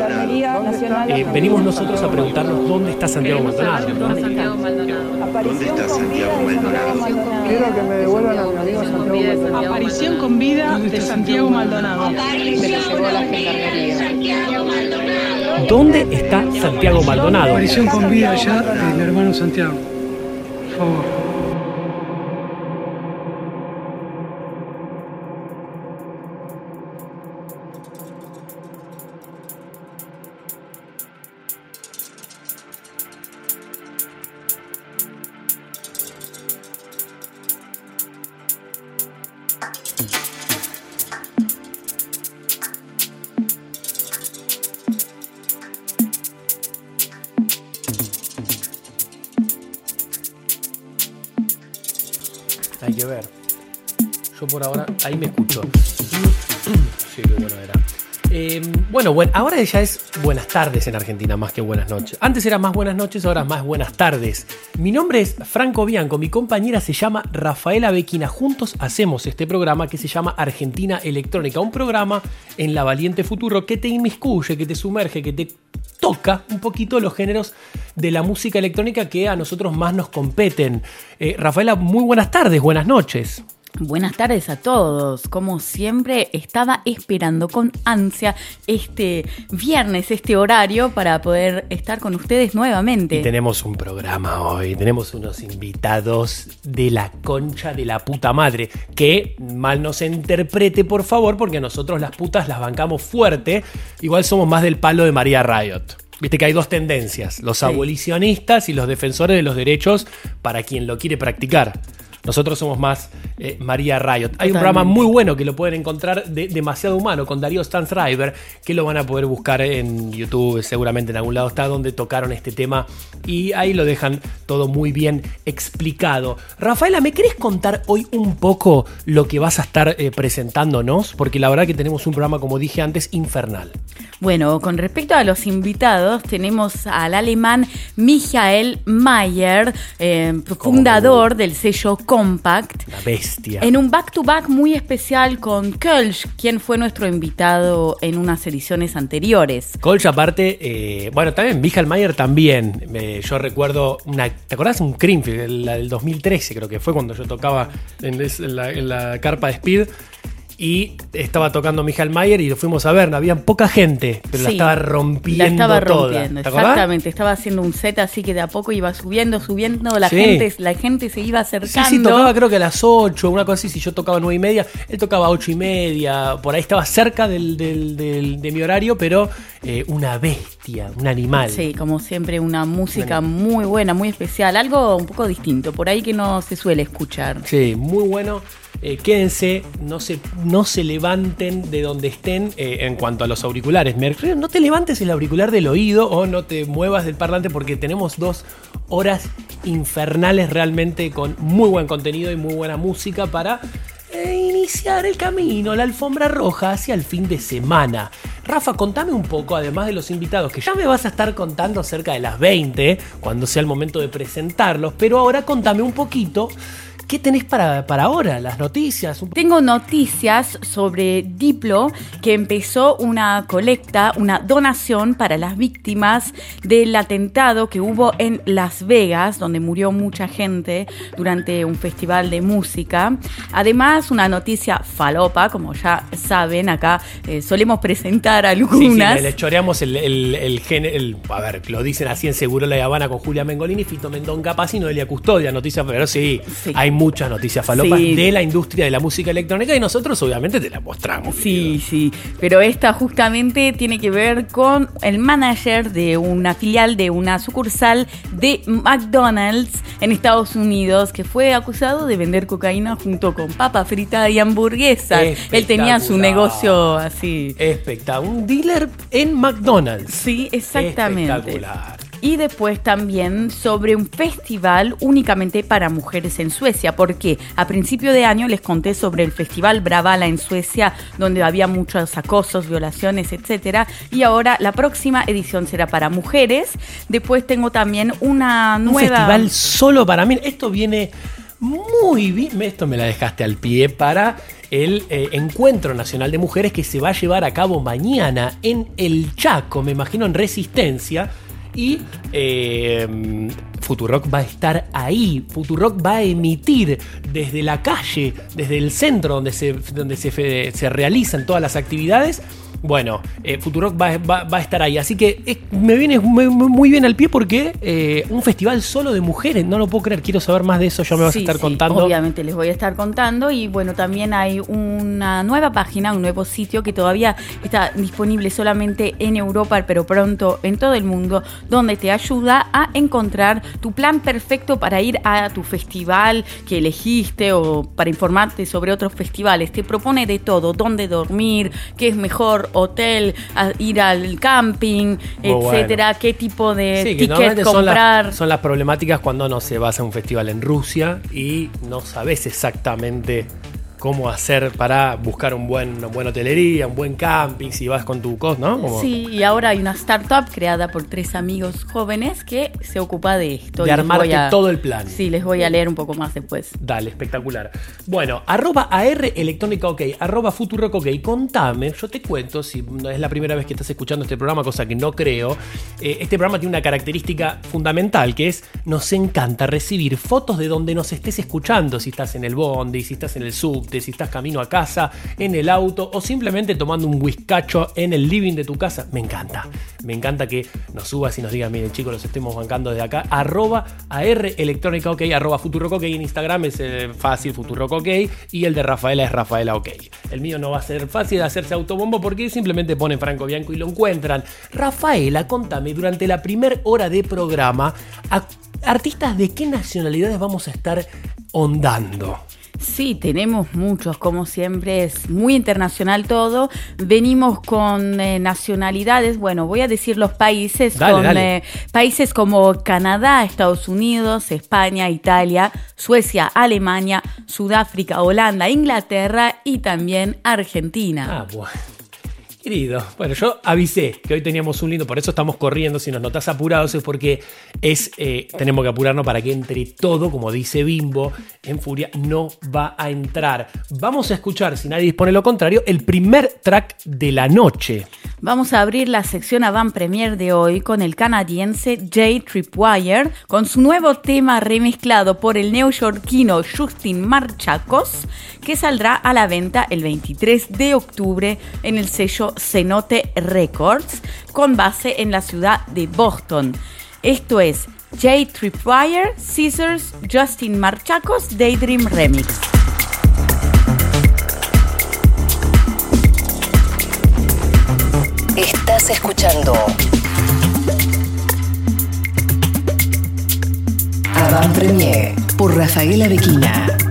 Gendarmería Nacional. Eh, venimos nosotros a preguntarnos dónde está Santiago Maldonado. Santiago Maldonado. Aparición con vida de Santiago Maldonado. Quiero que me devuelvan a mi amigo Santiago Maldonado. Aparición con vida de Santiago Maldonado. ¿Dónde está Santiago Maldonado? Aparición con vida ya de mi hermano Santiago. Por favor. Ahí me escucho. Sí, qué bueno era. Eh, bueno, bueno, ahora ya es buenas tardes en Argentina más que buenas noches. Antes era más buenas noches, ahora más buenas tardes. Mi nombre es Franco Bianco, mi compañera se llama Rafaela Bequina. Juntos hacemos este programa que se llama Argentina Electrónica, un programa en la Valiente Futuro que te inmiscuye, que te sumerge, que te toca un poquito los géneros de la música electrónica que a nosotros más nos competen. Eh, Rafaela, muy buenas tardes, buenas noches. Buenas tardes a todos. Como siempre, estaba esperando con ansia este viernes, este horario, para poder estar con ustedes nuevamente. Y tenemos un programa hoy, tenemos unos invitados de la concha de la puta madre. Que mal no se interprete, por favor, porque nosotros las putas las bancamos fuerte. Igual somos más del palo de María Riot. Viste que hay dos tendencias, los Sí. abolicionistas y los defensores de los derechos para quien lo quiere practicar. Nosotros somos más eh, María Riot. Hay un programa muy bueno que lo pueden encontrar de Demasiado Humano con Darío Stanzreiber, que lo van a poder buscar en YouTube, seguramente en algún lado está donde tocaron este tema y ahí lo dejan todo muy bien explicado. Rafaela, ¿me querés contar hoy un poco lo que vas a estar eh, presentándonos? Porque la verdad que tenemos un programa, como dije antes, infernal. Bueno, con respecto a los invitados, tenemos al alemán Michael Mayer, eh, fundador del sello Compact. La bestia. En un back-to-back muy especial con Kölsch, quien fue nuestro invitado en unas ediciones anteriores. Colch, aparte, eh, bueno, también Michael Mayer también. Eh, yo recuerdo una. ¿Te acordás? Un Creamfield, la del 2013, creo que fue cuando yo tocaba la, en la carpa de Speed. Y estaba tocando Michael Mayer y lo fuimos a ver. No había poca gente, pero la Sí, estaba rompiendo. La estaba toda. rompiendo, exactamente. Estaba haciendo un set así que de a poco iba subiendo, subiendo. La, Sí. gente, la gente se iba Sí, acercando. sí, tocaba creo que a las 8, una cosa así. Si yo tocaba 9 y media, él tocaba a 8 y media. Por ahí estaba cerca del, del- del- de mi horario, pero eh, una bestia, un animal. Sí, como siempre, una música muy buena, muy especial. Algo un poco distinto, por ahí que no se suele escuchar. Sí, muy bueno. Eh, quédense, no se, no se levanten de donde estén eh, en cuanto a los auriculares. Me no te levantes el auricular del oído o no te muevas del parlante porque tenemos dos horas infernales realmente con muy buen contenido y muy buena música para eh, iniciar el camino, la alfombra roja hacia el fin de semana. Rafa, contame un poco, además de los invitados, que ya me vas a estar contando cerca de las 20, cuando sea el momento de presentarlos, pero ahora contame un poquito. ¿Qué tenés para, para ahora? ¿Las noticias? Tengo noticias sobre Diplo, que empezó una colecta, una donación para las víctimas del atentado que hubo en Las Vegas, donde murió mucha gente durante un festival de música. Además, una noticia falopa, como ya saben, acá eh, solemos presentar Sí, sí, algunas. le, choreamos el, el, el gen- el- A ver, lo dicen así en Seguro La Habana con Julia Mengolini, Fito Mendón Capaz y Noelia Custodia. Noticias, pero sí, Sí. hay muchas noticias falopas Sí. de la industria de la música electrónica y nosotros obviamente te la mostramos. Sí, sí, pero esta justamente tiene que ver con el manager de una filial de una sucursal de McDonald's en Estados Unidos que fue acusado de vender cocaína junto con papa frita y hamburguesas. Él tenía su negocio así. Espectacular. Un dealer en McDonald's. Sí, exactamente. Espectacular. Y después también sobre un festival únicamente para mujeres en Suecia, porque a principio de año les conté sobre el festival Bravala en Suecia, donde había muchos acosos, violaciones, etcétera, y ahora la próxima edición será para mujeres. Después tengo también una Un nueva festival solo para mí. Esto viene muy bien. Esto me la dejaste al pie para el eh, Encuentro Nacional de Mujeres que se va a llevar a cabo mañana en El Chaco, me imagino en Resistencia. Y eh, Futurock va a estar ahí. Futurock va a emitir desde la calle, desde el centro donde se, donde se realizan todas las actividades. Bueno, eh, Futurock va, va- va a estar ahí. Así que eh, me viene muy, bien al pie porque eh, un festival solo de mujeres. No lo puedo creer. Quiero saber más de eso. Ya me vas Sí, a estar sí, contando. Obviamente les voy a estar contando y bueno, también hay una nueva página, un nuevo sitio que todavía está disponible solamente en Europa, pero pronto en todo el mundo, donde te ayuda a encontrar tu plan perfecto para ir a tu festival que elegiste o para informarte sobre otros festivales. Te propone de todo, dónde dormir, qué es mejor, hotel, a- ir al camping, Muy bueno. etcétera, qué tipo de Sí, que ticket normalmente son comprar. las, son las problemáticas cuando no se vas a un festival en Rusia y no sabes exactamente cómo hacer para buscar un buen, una buena hotelería, un buen camping, si vas con tu cos, ¿no? Como Sí, y ahora hay una startup creada por tres amigos jóvenes que se ocupa de esto. De armarte a- todo el plan. Sí, les voy a leer un poco más después. Dale, espectacular. Bueno, arroba AR Electrónica OK, arroba Futurock OK. Contame, yo te cuento, si no es la primera vez que estás escuchando este programa, cosa que no creo, eh, este programa tiene una característica fundamental, que es, nos encanta recibir fotos de donde nos estés escuchando, si estás en el bondi, si estás en el si estás camino a casa, en el auto, o simplemente tomando un whiskacho en el living de tu casa. Me encanta, me encanta que nos subas y nos digas, miren chicos, los estemos bancando desde acá, arroba AR Electrónica OK, arroba OK, en Instagram es eh, fácil Futurock OK, y el de Rafaela es Rafaela OK. El mío no va a ser fácil de hacerse autobombo porque simplemente pone Franco Bianco y lo encuentran. Rafaela, contame, durante la primer hora de programa, artistas de qué nacionalidades vamos a estar ondando. Sí, tenemos muchos, como siempre, es muy internacional todo. Venimos con eh, nacionalidades, bueno, voy a decir los países, Dale, con dale. eh, países como Canadá, Estados Unidos, España, Italia, Suecia, Alemania, Sudáfrica, Holanda, Inglaterra y también Argentina. Ah, bueno. Querido, bueno, yo avisé que hoy teníamos un lindo, por eso estamos corriendo, si nos notas apurados es porque es, eh, tenemos que apurarnos para que entre todo, como dice Bimbo, en Furia no va a entrar. Vamos a escuchar, si nadie dispone lo contrario, el primer track de la noche. Vamos a abrir la sección avant premier de hoy con el canadiense Jay Tripwire con su nuevo tema remezclado por el neoyorquino Justin Marchacos que saldrá a la venta el 23 de octubre en el sello Cenote Records con base en la ciudad de Boston. Esto es Jay Tripwire, Scissors, Justin Marchacos Daydream Remix. Estás escuchando Avant Premier por Rafaela Bequina.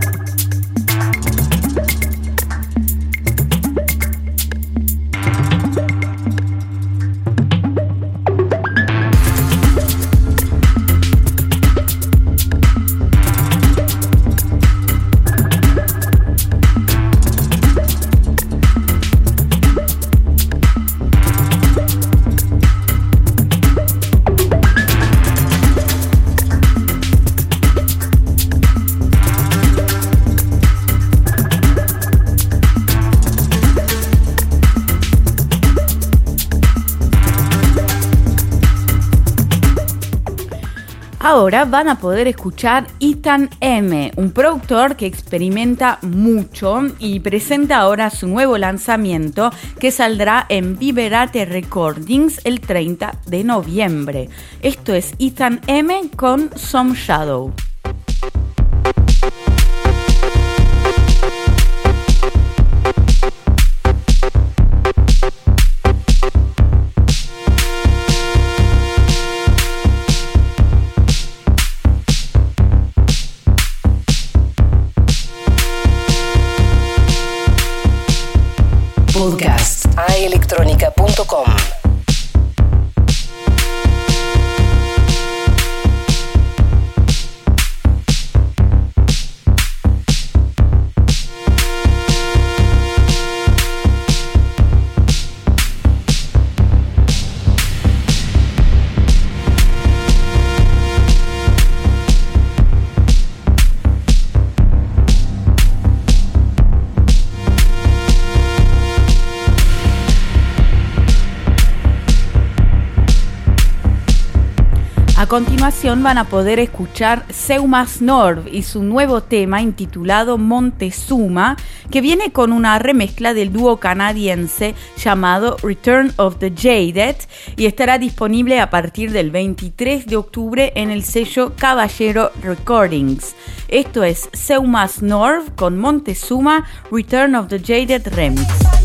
Ahora van a poder escuchar Ethan M, un productor que experimenta mucho y presenta ahora su nuevo lanzamiento que saldrá en Viverate Recordings el 30 de noviembre. Esto es Ethan M con Some Shadow. Continuación van a poder escuchar Seumas Norv y su nuevo tema intitulado Montezuma, que viene con una remezcla del dúo canadiense llamado Return of the Jaded y estará disponible a partir del 23 de octubre en el sello Caballero Recordings. Esto es Seumas Norv con Montezuma Return of the Jaded Remix.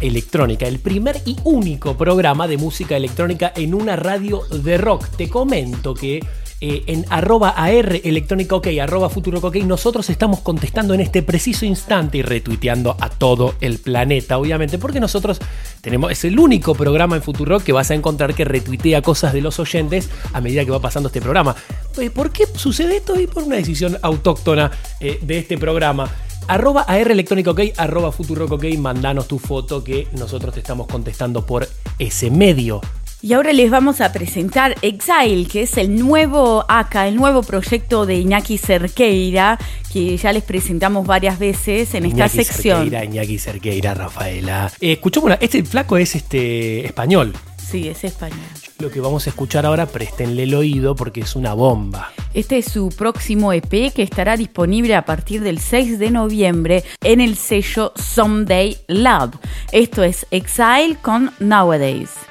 Electrónica, el primer y único programa de música electrónica en una radio de rock. Te comento que eh, en arroba AR electrónica ok, arroba futuro ok, nosotros estamos contestando en este preciso instante y retuiteando a todo el planeta, obviamente, porque nosotros tenemos, es el único programa en Futuro que vas a encontrar que retuitea cosas de los oyentes a medida que va pasando este programa. Eh, ¿Por qué sucede esto? Y por una decisión autóctona eh, de este programa. Arroba AR electrónica arroba Futurock ok, mandanos tu foto que nosotros te estamos contestando por ese medio. Y ahora les vamos a presentar Exile, que es el nuevo ACA, el nuevo proyecto de Iñaki Cerqueira, que ya les presentamos varias veces en esta Iñaki sección. Cerqueira, Iñaki Cerqueira, Rafaela. Eh, escuchamos este flaco es este español. Sí, es español. Lo que vamos a escuchar ahora, préstenle el oído porque es una bomba. Este es su próximo EP que estará disponible a partir del 6 de noviembre en el sello Someday Love. Esto es Exile con Nowadays.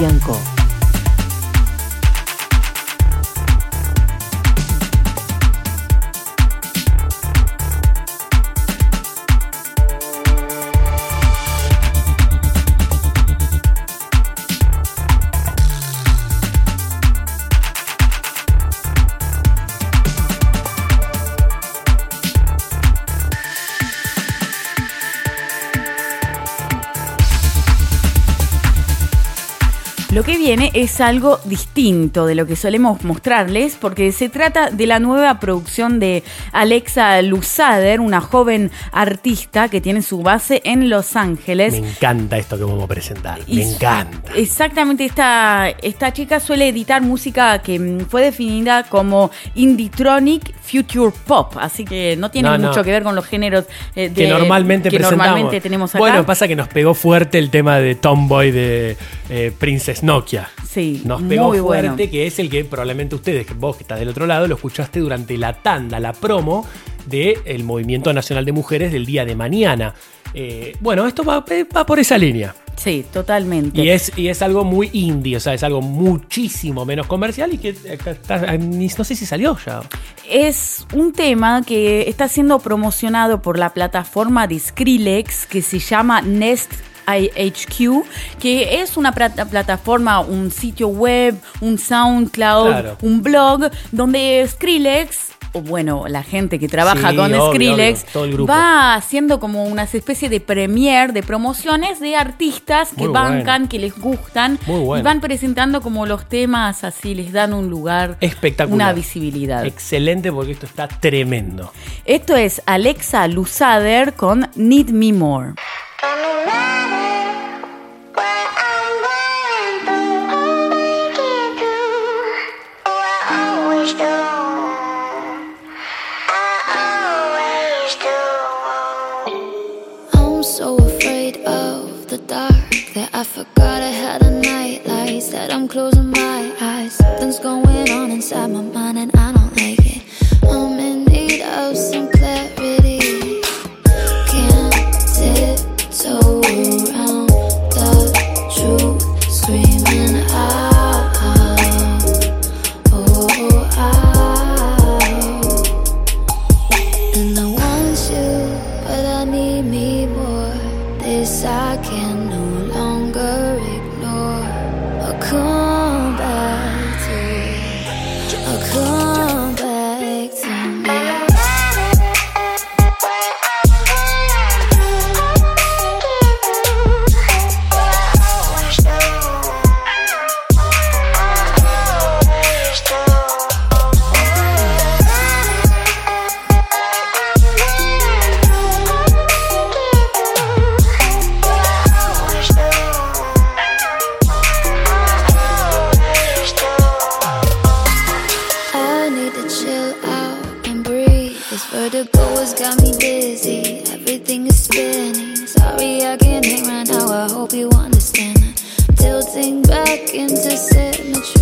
Bianco. Es algo distinto de lo que solemos mostrarles, porque se trata de la nueva producción de Alexa Lusader, una joven artista que tiene su base en Los Ángeles. Me encanta esto que vamos a presentar. Y Me encanta. Exactamente, esta, esta chica suele editar música que mm, fue definida como Indietronic Future Pop, así que no tiene No, no. mucho que ver con los géneros eh, de- que normalmente que normalmente tenemos acá. Bueno, pasa que nos pegó fuerte el tema de Tomboy de eh, Princess Nokia. Sí, Nos pegó muy fuerte, bueno. que es el que probablemente ustedes, vos que estás del otro lado, lo escuchaste durante la tanda, la promo del Movimiento Nacional de Mujeres del día de mañana. Eh, bueno, esto va, va por esa línea. Sí, totalmente. Y es, y es algo muy indie, o sea, es algo muchísimo menos comercial y que está- no sé si salió ya. Es un tema que está siendo promocionado por la plataforma de Skrillex que se llama Nest IHQ, que es una plata- plataforma, un sitio web, un SoundCloud, Claro. un blog, donde Skrillex, o bueno, la gente que trabaja Sí, con obvio, Skrillex, obvio, todo el grupo. va haciendo como una especie de premier, de promociones de artistas que Muy bancan, bueno. que les gustan, Muy bueno. y van presentando como los temas así, les dan un lugar, Espectacular. una visibilidad. Excelente porque esto está tremendo. Esto es Alexa Lusader con Need Me More. Closing my eyes. Something's going on inside my mind and I don't like it. I'm in spinning. Sorry, I can't hang right now. I hope you understand. Tilting back into symmetry.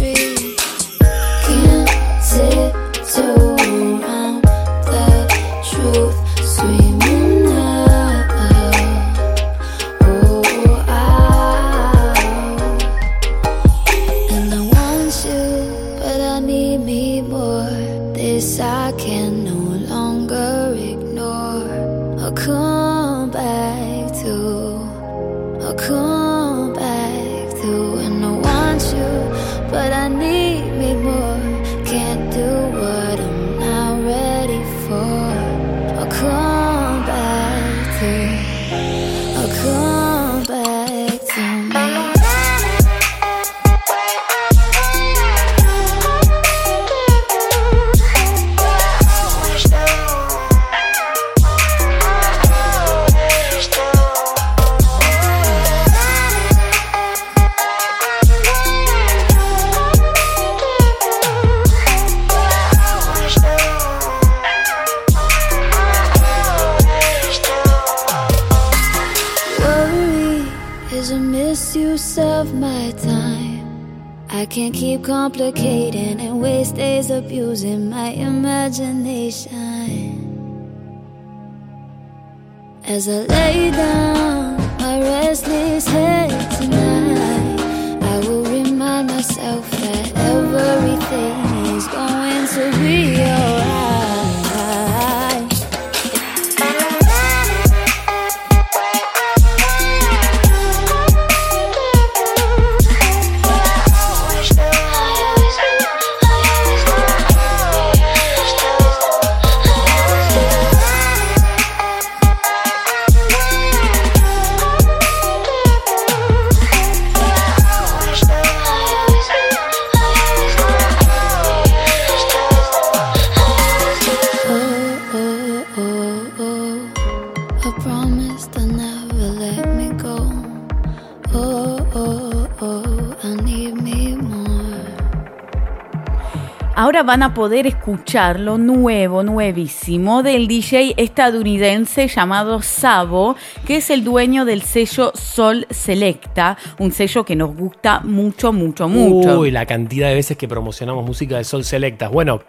Van a poder escuchar lo nuevo, nuevísimo del DJ estadounidense llamado Sabo, que es el dueño del sello Sol Selecta, un sello que nos gusta mucho, mucho, mucho. Uy, la cantidad de veces que promocionamos música de Sol Selecta. Bueno,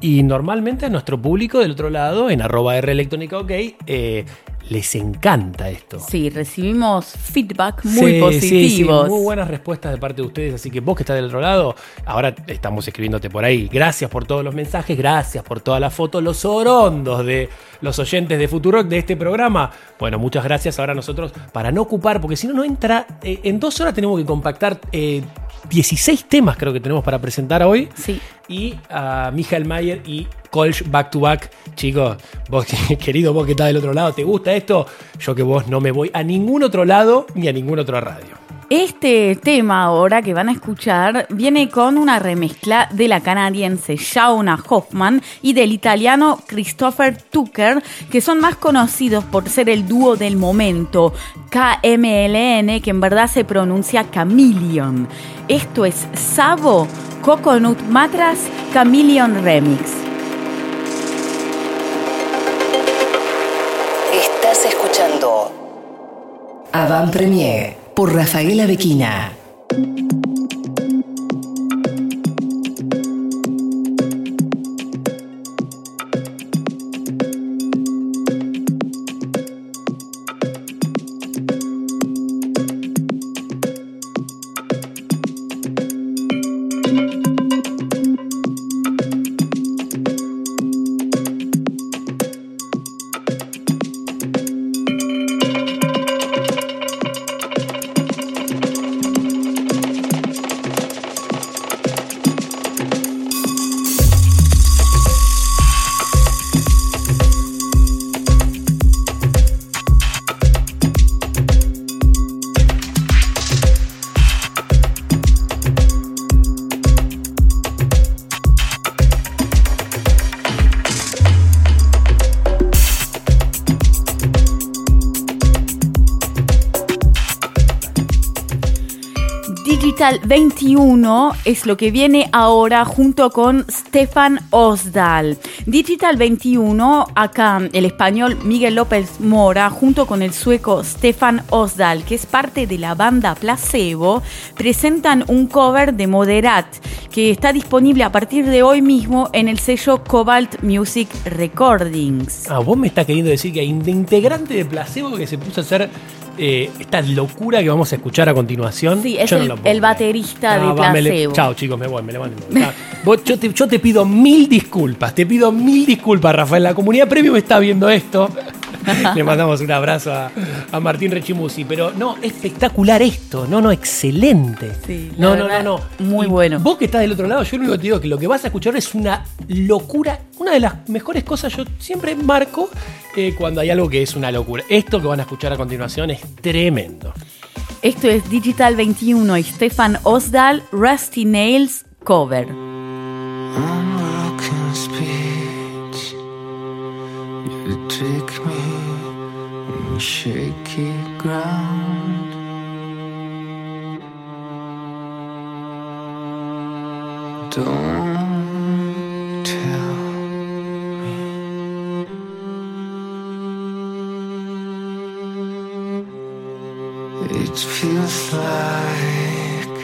y normalmente a nuestro público del otro lado, en arroba R electrónica ok, eh, les encanta esto. Sí, recibimos feedback muy Sí, sí, sí, positivos. muy buenas respuestas de parte de ustedes. Así que vos que estás del otro lado, ahora estamos escribiéndote por ahí. Gracias por todos los mensajes, gracias por todas las fotos, los orondos de los oyentes de Futurock de este programa. Bueno, muchas gracias. Ahora nosotros, para no ocupar, porque si no, no entra. eh, en dos horas tenemos que compactar eh, 16 temas, creo que tenemos para presentar hoy. Sí. Y a Michael Mayer y Kolsch back to back. Chicos, vos, querido, vos que estás del otro lado, ¿te gusta esto? Yo que vos no me voy a ningún otro lado ni a ninguna otra radio. Este tema ahora que van a escuchar viene con una remezcla de la canadiense Shauna Hoffman y del italiano Christopher Tucker, que son más conocidos por ser el dúo del momento, KMLN, que en verdad se pronuncia Chameleon. Esto es Sabo Coconut Matras Chameleon Remix. Estás escuchando Avant Premier por Rafaela Bequina. 21 es lo que viene ahora junto con Stefan Osdal. Digital 21, acá el español Miguel López Mora, junto con el sueco Stefan Osdal, que es parte de la banda Placebo, presentan un cover de Moderat que está disponible a partir de hoy mismo en el sello Cobalt Music Recordings. Ah, vos me estás queriendo decir que hay un integrante de placebo que se puso a hacer eh, esta locura que vamos a escuchar a continuación. Sí, es Yo no el, baterista de va, Placebo. Chao, chicos, me voy, me levanto. vos- yo, te, yo te pido mil disculpas, te pido mil disculpas, Rafael. La comunidad premium está viendo esto. Le mandamos un abrazo a, a Martín Rechimusi. Pero no, espectacular esto. No, no, excelente. Sí, no, no, no, no. muy Y bueno. Vos que estás del otro lado, yo lo único que te digo es que lo que vas a escuchar es una locura. Una de las mejores cosas, yo siempre marco eh, cuando hay algo que es una locura. Esto que van a escuchar a continuación es tremendo. Esto es Digital 21 y Stefan Osdal, Rusty Nails Cover. Shaky ground. Don't tell me. It feels like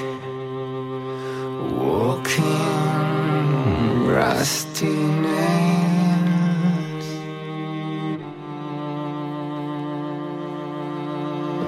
walking rusty nails.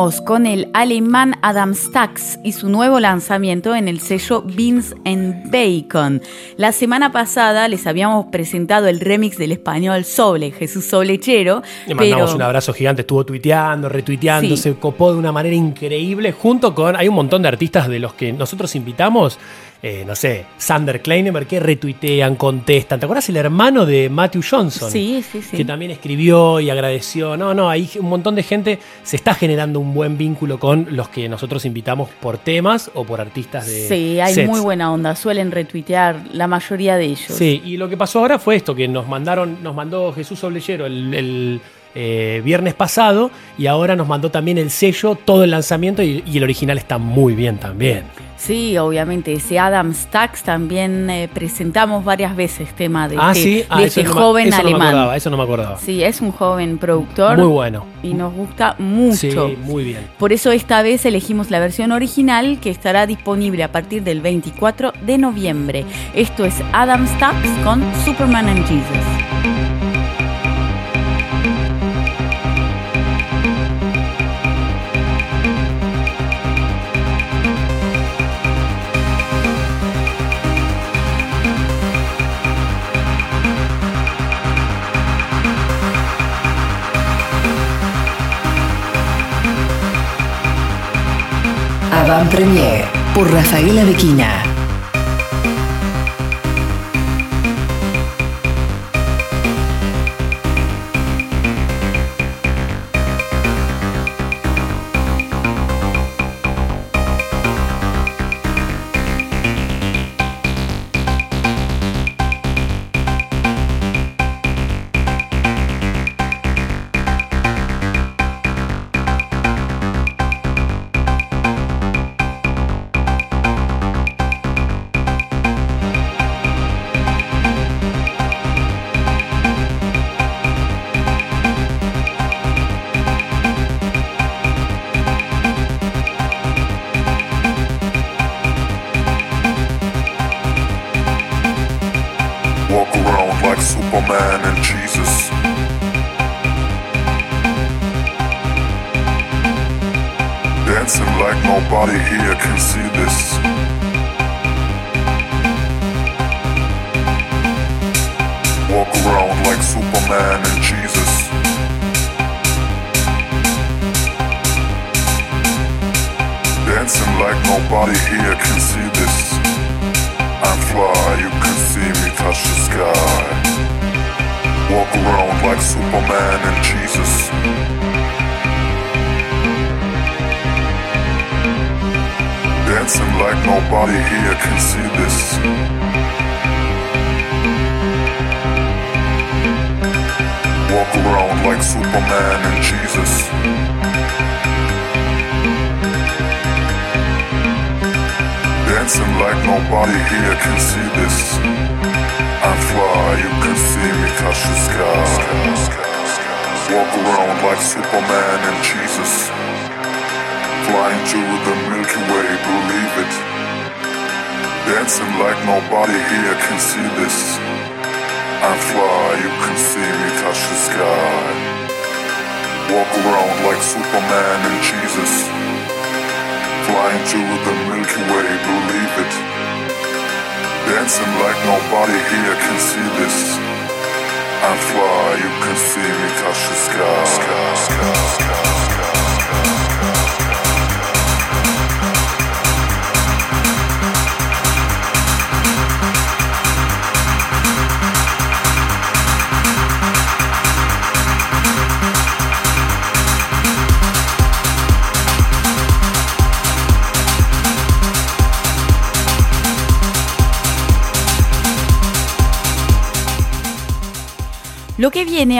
Seguimos con el alemán Adam Stax y su nuevo lanzamiento en el sello Beans and Bacon. La semana pasada les habíamos presentado el remix del español Soble, Jesús Soblechero. Le mandamos pero- un abrazo gigante, estuvo tuiteando, retuiteando, Sí. se copó de una manera increíble, junto con, hay un montón de artistas de los que nosotros invitamos, eh, no sé, Sander Kleineberg, que retuitean, contestan. ¿Te acuerdas el hermano de Matthew Johnson? Sí, sí, sí. Que también escribió y agradeció. No, no, hay un montón de gente, se está generando un buen vínculo con los que nosotros invitamos por temas o por artistas de Sí, hay sets. muy buena onda, suelen retuitear la mayoría de ellos. Sí, y lo que pasó ahora fue esto, que nos mandaron, nos mandó Jesús Soblellero el, el, eh, viernes pasado y ahora nos mandó también el sello, todo el lanzamiento y, y el original está muy bien también. Sí, obviamente, ese Adam Stax también eh, presentamos varias veces tema de ah, este, sí, ah, de este no, me- joven eso no me alemán. acordaba, eso no me acordaba. Sí, es un joven productor. Muy bueno. Y nos gusta mucho. Sí, muy bien. Por eso esta vez elegimos la versión original que estará disponible a partir del 24 de noviembre. Esto es Adam Stax con Superman and Jesus. Avant Premier por Rafaela Bequina.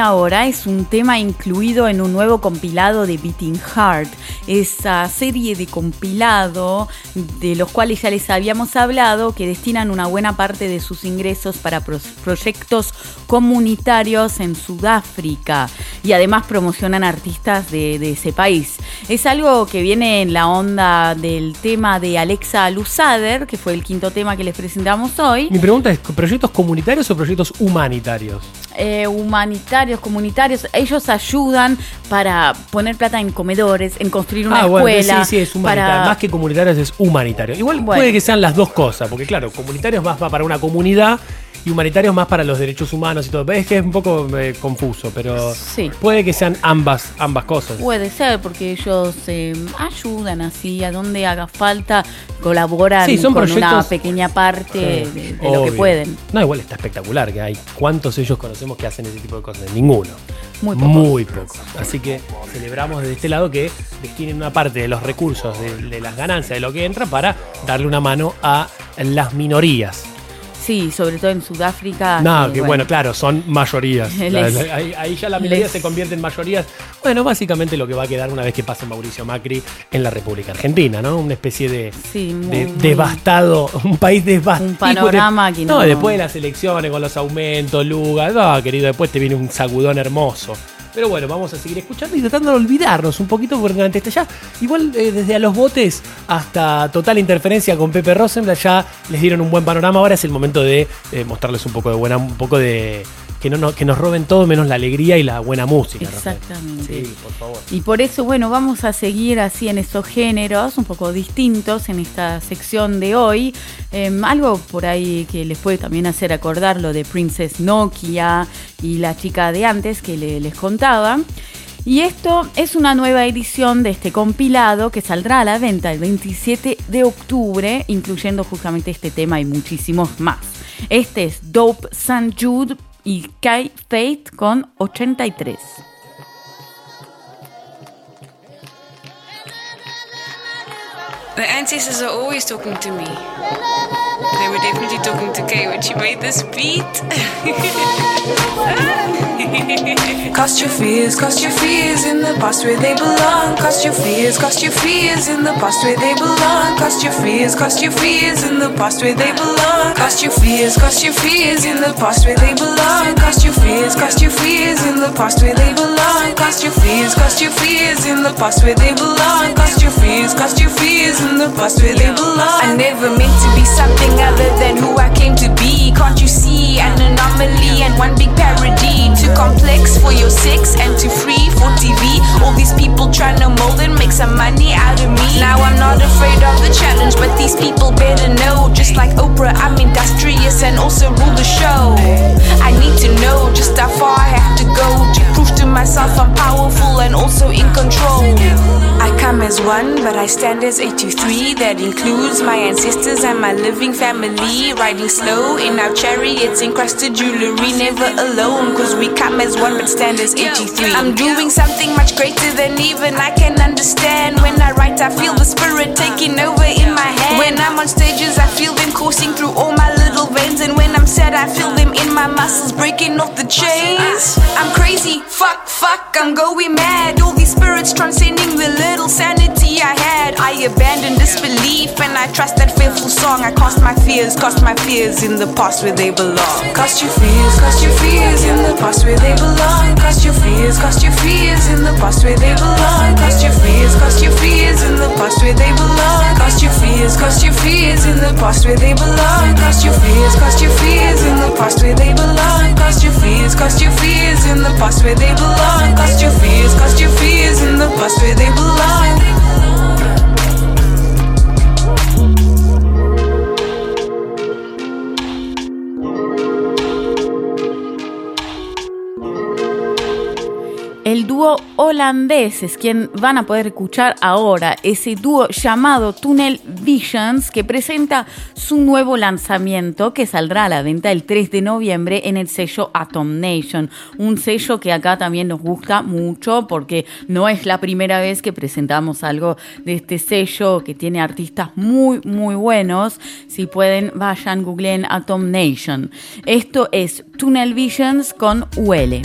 Ahora es un tema incluido en un nuevo compilado de Beating Heart, esa serie de compilado de los cuales ya les habíamos hablado que destinan una buena parte de sus ingresos para proyectos comunitarios en Sudáfrica y además promocionan artistas de, de ese país. Es algo que viene en la onda del tema de Alexa Lusader, que fue el quinto tema que les presentamos hoy. Mi pregunta es, ¿proyectos comunitarios o proyectos humanitarios? Eh, humanitarios, comunitarios. Ellos ayudan para poner plata en comedores, en construir una Ah, bueno, escuela. sí, sí, es humanitario. para- Más que comunitarios es humanitario. Igual Bueno. puede que sean las dos cosas, porque claro, comunitarios más va para una comunidad y humanitarios más para los derechos humanos y todo. Es que es un poco eh, confuso, pero Sí. puede que sean ambas, ambas cosas. Puede ser, porque ellos eh, ayudan así, a donde haga falta, colaboran Sí, son con proyectos- una pequeña parte Sí, de, de lo que pueden. No, igual está espectacular que hay. ¿Cuántos ellos conocemos que hacen ese tipo de cosas? Ninguno. Muy pocos. Muy pocos. Así que celebramos desde este lado que destinen una parte de los recursos, de, de las ganancias, de lo que entra, para darle una mano a las minorías. Sí, sobre todo en Sudáfrica. No, eh, que bueno, claro, son mayorías. Les- ahí, ahí ya la minoría les- se convierte en mayorías. Bueno, básicamente lo que va a quedar una vez que pase Mauricio Macri en la República Argentina, ¿no? Una especie de, Sí, muy- de- muy- devastado, un país devastado. Un panorama que no- después de las elecciones, con los aumentos, Luga, no, querido, después te viene un sacudón hermoso. Pero bueno, vamos a seguir escuchando y tratando de olvidarnos un poquito porque durante este ya, igual eh, desde a los botes hasta total interferencia con Pepe Rosenblatt ya les dieron un buen panorama. Ahora es el momento de eh, mostrarles un poco de buena, un poco de que no, no- que nos roben todo menos la alegría y la buena música. Rafael. Exactamente. Sí, por favor. Y por eso, bueno, vamos a seguir así en estos géneros, un poco distintos en esta sección de hoy. Em, algo por ahí que les puede también hacer acordar lo de Princess Nokia y la chica de antes que le- les contaba. Y esto es una nueva edición de este compilado que saldrá a la venta el 27 de octubre, incluyendo justamente este tema y muchísimos más. Este es Dope St. Jude y Kai Fate con 83. The ancestors are always talking to me. They were definitely talking to Kay when she made this beat. Cast your fears, cast your fears in the past where they belong. Cast your fears, cast your fears in the past where they belong. Cast your fears, cast your fears in the past where they belong. Cast your fears, cast your fears in the past where they belong. Cast your fears, cast your fears in the past where they belong. Cast your fears, cast your fears in the past where they belong. Cast your fears, cast your fears in the past where they belong. I never meant to be something other than who I came to be. Can't you see an anomaly and one big parody? Too complex for your sex and too free for TV. All these people trying to mold and make some money out of me. Now I'm not afraid of the challenge, but these people better know. Just like Oprah, I'm industrious and also rule the show. I need to know just how far I have to go to prove to myself I'm powerful and also in control. I come as one, but I stand as 83. That includes my ancestors and my living family. Riding slow in our chariots, encrusted jewelry, never alone. Cause we come as one, but stand as 83. I'm doing something much greater than even I can understand. When I write, I feel the spirit taking over in my head. When I'm on stages, I feel them coursing through all my little veins. And when I'm sad, I feel them in my muscles breaking off the chains. I'm crazy, fuck, fuck, I'm going mad. All these spirits transcending the little sanity I had. I abandon disbelief and I trust that faithful song. I cast my fears, cast my fears in the past where they belong. Cast your fears, cast your fears in the past where they belong. Cast your fears, cast your fears in the past where they belong. Cast your fears, cast your fears in the past where they belong. Cast your fears, cast your fears in the past where they belong. Cast your fears, cast your fears in the past where they belong. Cast your fears, cast your fears in the past where they belong. Cast your fears, cast your fears in the past where they belong. El dúo holandés es quien van a poder escuchar ahora, ese dúo llamado Tunnel Visions que presenta su nuevo lanzamiento que saldrá a la venta el 3 de noviembre en el sello Atom Nation, un sello que acá también nos gusta mucho porque no es la primera vez que presentamos algo de este sello que tiene artistas muy muy buenos, si pueden vayan googleen Atom Nation. Esto es Tunnel Visions con UL.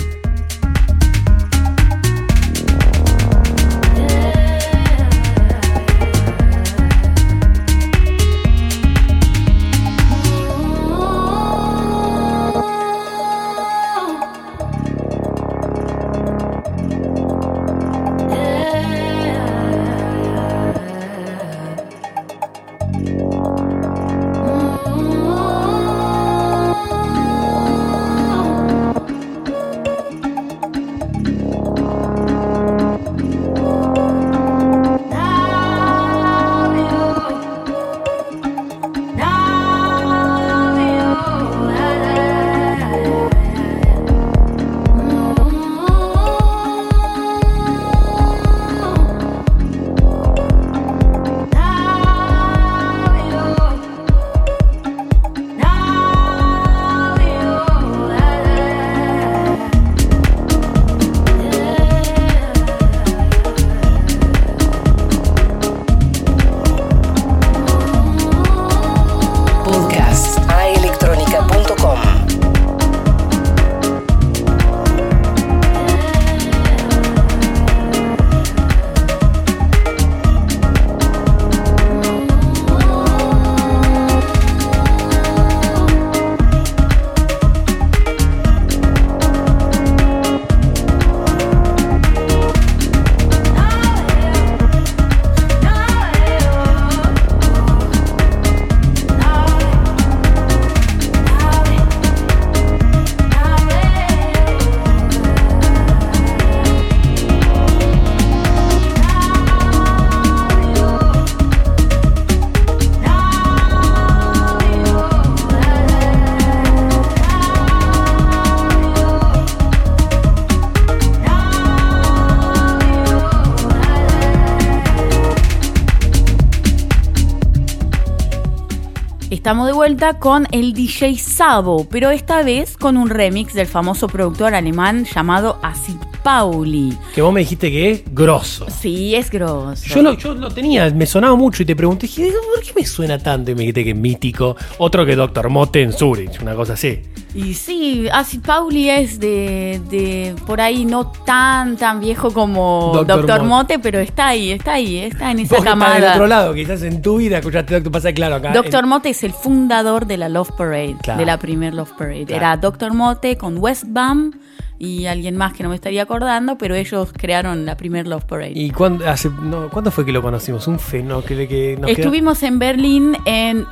Estamos de vuelta con el DJ Sabo, pero esta vez con un remix del famoso productor alemán llamado Acid Pauli. Que vos me dijiste que es grosso. Sí, es grosso. Yo lo, yo lo tenía, me sonaba mucho y te pregunté, ¿por qué me suena tanto? Y me dijiste que es mítico. Otro que Doctor Mote en Zurich, una cosa así. Y sí, Acid Pauli es de, de por ahí no tan tan viejo como. Doctor Mote. Mote, pero está ahí, está ahí, está en esa Vos estás del camada. otro lado, quizás en tu vida escuchaste Doctor Pasa claro acá. Doctor en- Mote es el fundador de la Love Parade, Claro. de la primer Love Parade. Claro. Era Doctor Mote con Westbam y alguien más que no me estaría acordando, pero ellos crearon la primer Love Parade. ¿Y cuándo, hace, no, ¿cuándo fue que lo conocimos? Un fenómeno que, que nos Estuvimos en Berlín en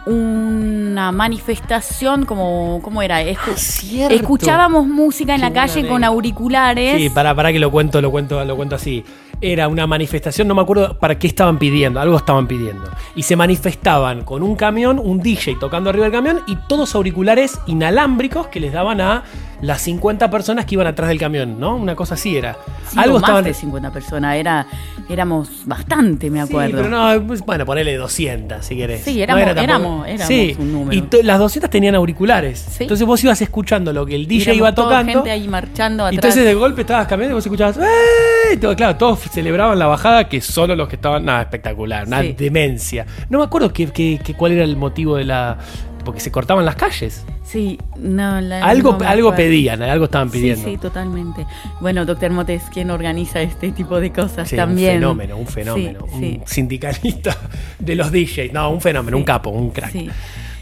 una manifestación, como, ¿cómo era? Escu- cierto. Escuchábamos música en Qué la calle con auriculares. Sí, para, para que lo cuento, lo cuento, lo cuento así. Era una manifestación, no me acuerdo para qué estaban pidiendo, algo estaban pidiendo. Y se manifestaban con un camión, un DJ tocando arriba del camión y todos auriculares inalámbricos que les daban a las 50 personas que iban atrás del camión, ¿no? Una cosa así era. Sí, algo más estaban de 50 personas, era, éramos bastante, me acuerdo. Sí, pero no, pues, bueno, ponele 200 si querés. Sí, No éramos- era tampoco- éramos- éramos Sí, un número. Y las 200 tenían auriculares. Entonces vos ibas escuchando lo que el DJ Éramos iba tocando. gente ahí marchando Y atrás. entonces de golpe estabas cambiando y vos escuchabas ¡Eh! Y todo, claro, todos celebraban la bajada que solo los que estaban. Nada, espectacular, una Sí. demencia. No me acuerdo qué, qué- qué- cuál era el motivo de la. Porque se cortaban las calles. Sí, no, la- Algo, no algo pedían, algo estaban pidiendo. Sí, sí, totalmente. Bueno, doctor Mote es quien organiza este tipo de cosas Sí, también. Un fenómeno, un fenómeno. Sí, sí. Un sindicalista de los DJs. No, un fenómeno, un capo, un crack.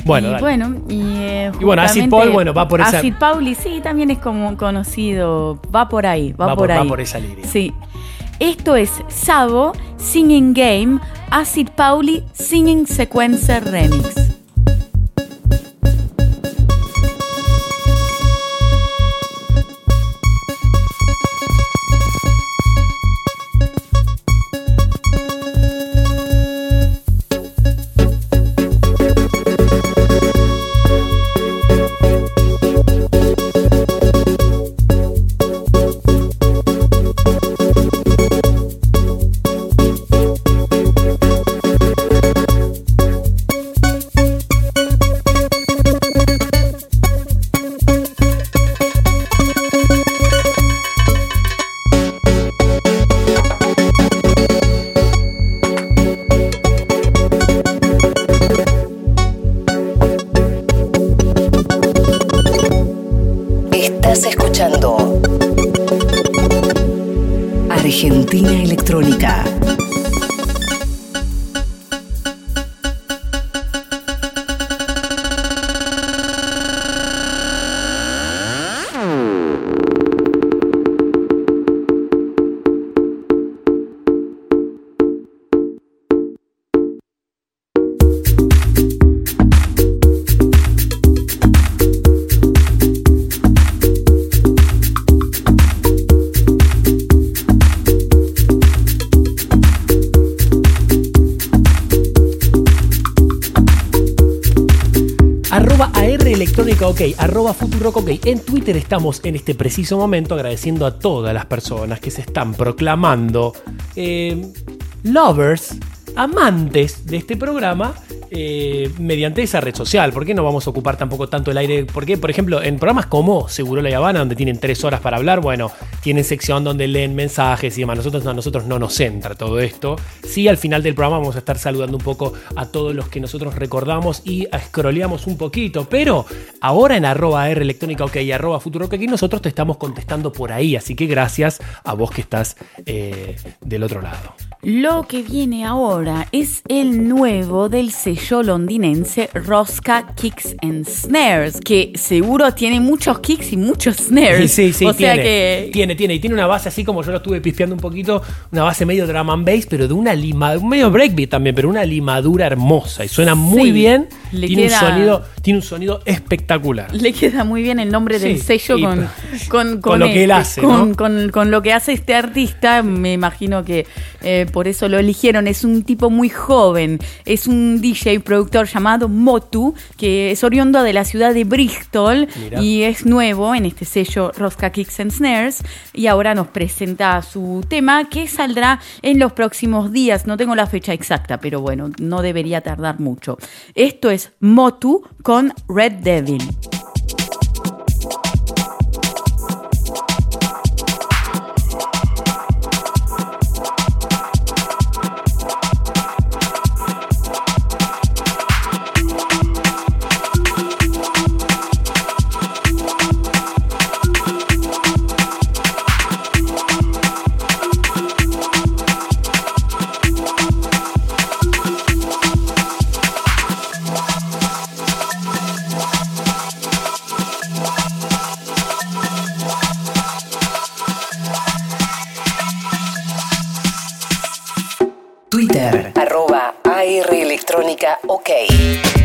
Bueno, y dale. bueno, y, eh, Y bueno, Acid Paul, bueno, va por esa- Acid Pauli, sí, también es como conocido, va por ahí, va, Va por, por- va ahí. por esa línea. Sí. Esto es Sabo Singing Game, Acid Pauli Singing Sequencer Remix. Arroba Futurock OK. En Twitter estamos en este preciso momento agradeciendo a todas las personas que se están proclamando eh, lovers, amantes de este programa eh, mediante esa red social. ¿Por qué no vamos a ocupar tampoco tanto el aire? Porque, por ejemplo, en programas como Seguro La Habana, donde tienen tres horas para hablar, bueno, tienen sección donde leen mensajes y demás. Nosotros, a nosotros no nos entra todo esto. Sí, al final del programa vamos a estar saludando un poco a todos los que nosotros recordamos y scrolleamos un poquito. Pero ahora en arroba R electrónica OK y arroba futuro OK, nosotros te estamos contestando por ahí. Así que gracias a vos que estás eh, del otro lado. Lo que viene ahora es el nuevo del sello londinense Rosca Kicks and Snares, que seguro tiene muchos kicks y muchos snares. Sí, sí, o sea tiene, que tiene, tiene, y tiene una base así como yo lo estuve pispeando un poquito, una base medio drum and bass, pero de una lima, medio breakbeat también, pero una limadura hermosa y suena muy Sí, bien. le Tiene queda- un sonido, tiene un sonido espectacular. le queda muy bien el nombre del Sí, sello y- con, con, con lo que él hace, con lo que hace este artista. Me imagino que eh, por eso lo eligieron. Es un tipo muy joven, es un DJ DJ productor llamado Motu, que es oriundo de la ciudad de Bristol y es nuevo en este sello Rosca Kicks and Snares y ahora nos presenta su tema que saldrá en los próximos días. No tengo la fecha exacta, pero bueno, no debería tardar mucho. Esto es Motu con Red Devil. Twitter, arroba AR Electrónica OK.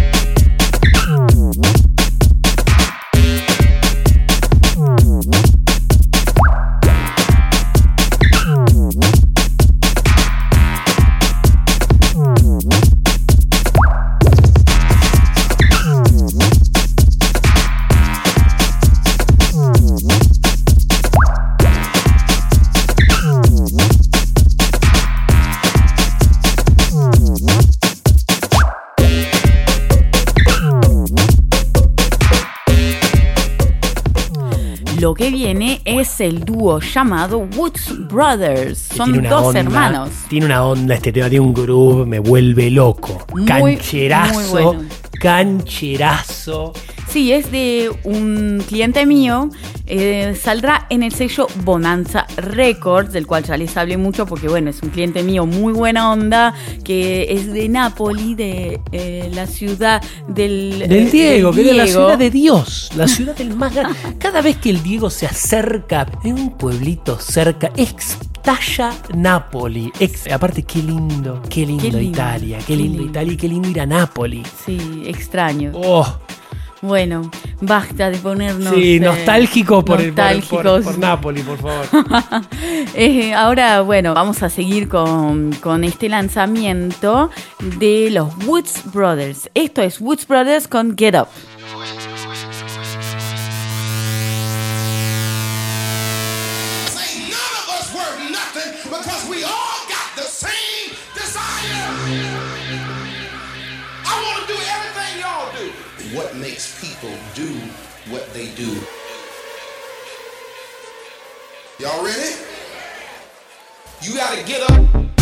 Lo que viene es el dúo llamado Woods Brothers. Son dos onda, hermanos. Tiene una onda este tema, tiene un groove, me vuelve loco. Muy, cancherazo, muy bueno. cancherazo. Sí, es de un cliente mío. eh, saldrá en el sello Bonanza Records, del cual ya les hablé mucho porque, bueno, es un cliente mío muy buena onda, que es de Nápoli, de eh, la ciudad del... Del eh, Diego, que del es la ciudad de Dios, la ciudad del más grande. Cada vez que el Diego se acerca en un pueblito cerca, estalla Nápoli. Ex- aparte, qué lindo, qué lindo, Qué lindo, Italia, qué lindo. Italia y qué lindo ir a Nápoli. Sí, extraño. Oh, Bueno, basta de ponernos... sí, eh, por, el, por, por- nostálgicos. por Nápoli, por favor. Eh, ahora, bueno, vamos a seguir con, con este lanzamiento de los Woods Brothers. Esto es Woods Brothers con Get Up. They do? Y'all ready? You got to get up.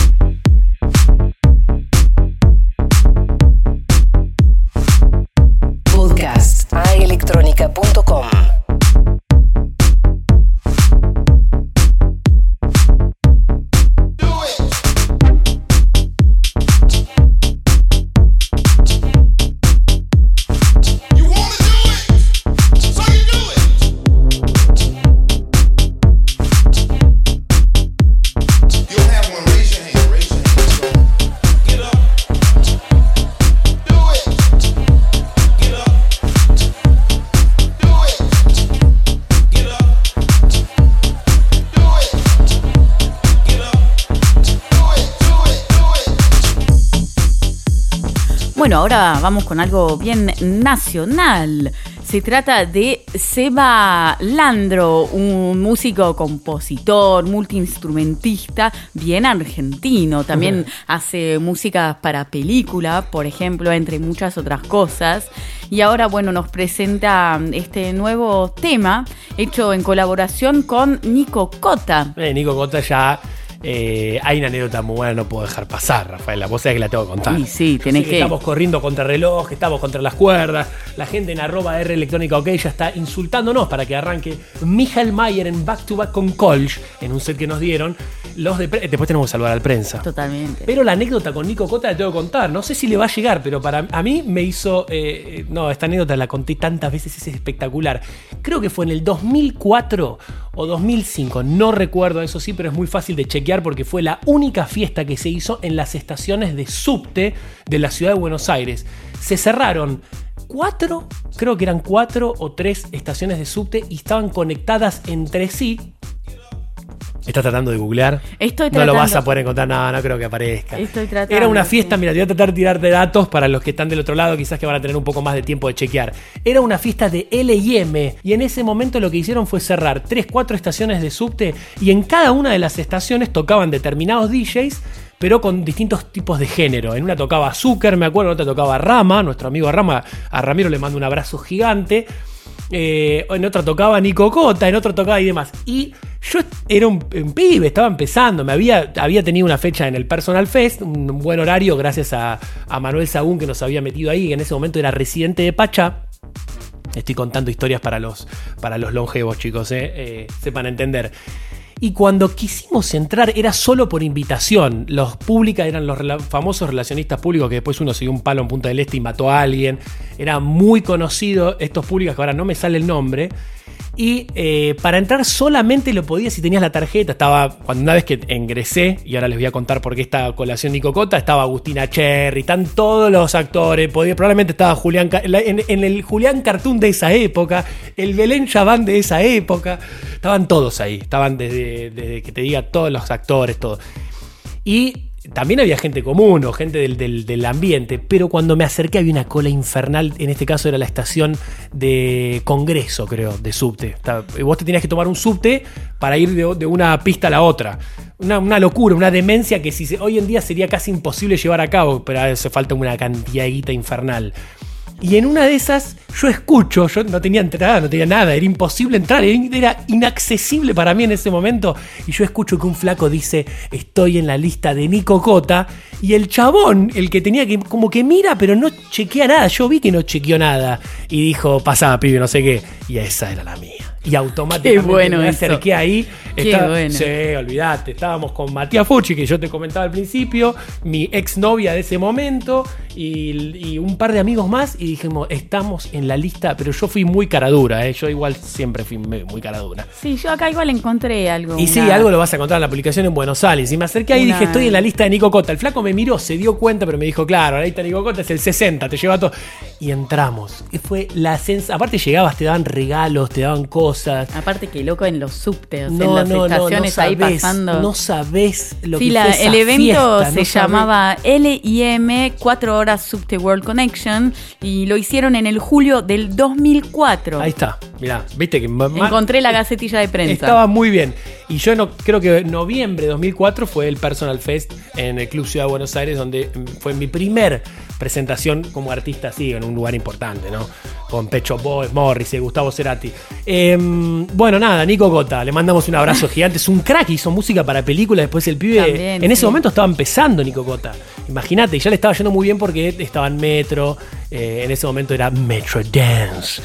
Vamos con algo bien nacional. Se trata de Seba Landro, un músico, compositor, multiinstrumentista, bien argentino. También hace música para película, por ejemplo, entre muchas otras cosas. Y ahora, bueno, nos presenta este nuevo tema hecho en colaboración con Nico Cota. Eh, Nico Cota ya. Eh, hay una anécdota muy buena, no puedo dejar pasar, Rafaela. Vos sabés que la tengo que contar. Sí, Yo tenés sé que- Estamos corriendo contra reloj, estamos contra las cuerdas. La gente en arroba R electrónica OK ya está insultándonos para que arranque Michael Mayer en back to back con Colch, en un set que nos dieron. Los de pre- Después tenemos que saludar al prensa. Totalmente. Pero la anécdota con Nico Cota la tengo que contar. No sé si le va a llegar, pero para a mí me hizo. eh, eh, no, esta anécdota la conté tantas veces, es espectacular. Creo que fue en el 2004 o 2005, no recuerdo eso sí, pero es muy fácil de chequear porque fue la única fiesta que se hizo en las estaciones de subte de la ciudad de Buenos Aires. Se cerraron cuatro, creo que eran cuatro o tres estaciones de subte y estaban conectadas entre sí ¿Estás tratando de googlear? Estoy No lo vas a poder encontrar, no, no creo que aparezca. Estoy tratando. Era una fiesta, mira, te voy a tratar de tirarte datos para los que están del otro lado, quizás que van a tener un poco más de tiempo de chequear. Era una fiesta de L&M y en ese momento lo que hicieron fue cerrar 3, 4 estaciones de subte y en cada una de las estaciones tocaban determinados DJs pero con distintos tipos de género. En una tocaba Zucker, me acuerdo, en otra tocaba Rama, nuestro amigo Rama, a Ramiro le mando un abrazo gigante. Eh, en otra tocaba Nico Cota, en otro tocaba y demás. Y yo era un, un pibe, estaba empezando, me había, tenido una fecha en el Personal Fest, un buen horario gracias a, Manuel Sagún que nos había metido ahí, que en ese momento era residente de Pacha. Estoy contando historias para los, para los longevos, chicos, eh, eh, sepan entender. Y cuando quisimos entrar era solo por invitación. Los públicas eran los famosos relacionistas públicos que después uno se dio un palo en Punta del Este y mató a alguien. Era muy conocido estos públicos que ahora no me sale el nombre. Y eh, para entrar solamente lo podías si tenías la tarjeta. Estaba, cuando una vez que ingresé, y ahora les voy a contar por qué esta colación Nico Cota, estaba Agustina Cherry, están todos los actores. Probablemente estaba Julián, en el Julián Cartoon de esa época, el Belén Chabán de esa época. Estaban todos ahí, estaban desde, desde que te diga todos los actores, todo. Y también había gente común o gente del, del- ambiente, pero cuando me acerqué había una cola infernal, en este caso era la estación de Congreso, creo, de subte. Vos te tenías que tomar un subte para ir de, de una pista a la otra. Una, una locura, una demencia que si hoy en día sería casi imposible llevar a cabo, pero hace falta una cantidad infernal. Y en una de esas yo escucho, yo no tenía entrada, no tenía nada, era imposible entrar, era, inaccesible para mí en ese momento. Y yo escucho que un flaco dice, estoy en la lista de Nico Cota. Y el chabón, el que tenía que, como que mira, pero no chequea nada. Yo vi que no chequeó nada. Y dijo, pasá, pibe, no sé qué. Y esa era la mía. Y automáticamente bueno me eso. acerqué ahí. Bueno. Sí, olvídate. Estábamos con Matías Fucci, que yo te comentaba al principio, mi exnovia de ese momento, y, y un par de amigos más, y dijimos, estamos en la lista, pero yo fui muy caradura, ¿eh? yo igual siempre fui muy caradura. Sí, yo acá igual encontré algo. Y sí, algo lo vas a encontrar en la publicación en Buenos Aires. Y me acerqué ahí y dije, estoy en la lista de Nico Cota. El flaco me miró, se dio cuenta, pero me dijo, claro, la lista de Nico Cota es el 60, te lleva todo. Y entramos. Y fue la sensación. Aparte llegabas, te daban regalos, te daban cosas. Aparte que loco en los subtes, en No, las no, no, no estaciones ahí sabés, pasando. No sabés lo Sí, que la- fue esa el evento fiesta, se llamaba LIM 4 horas Subte World Connection y lo hicieron en el julio del 2004. Ahí está, mirá, viste que Encontré la gacetilla de prensa. Estaba muy bien. Y yo no creo que en noviembre de 2004 fue el Personal Fest en el Club Ciudad de Buenos Aires, donde fue mi primer presentación como artista así, en un lugar importante, ¿no? Con Pecho Boys, Morris y Gustavo Cerati. Em, bueno, nada, Nico Gota, le mandamos un abrazo gigante. Es un crack, hizo música para películas. Después el pibe. También, en ese sí. momento estaba empezando Nico Gota. Imagínate, ya le estaba yendo muy bien porque estaba en Metro. eh, en ese momento era Metro Dance.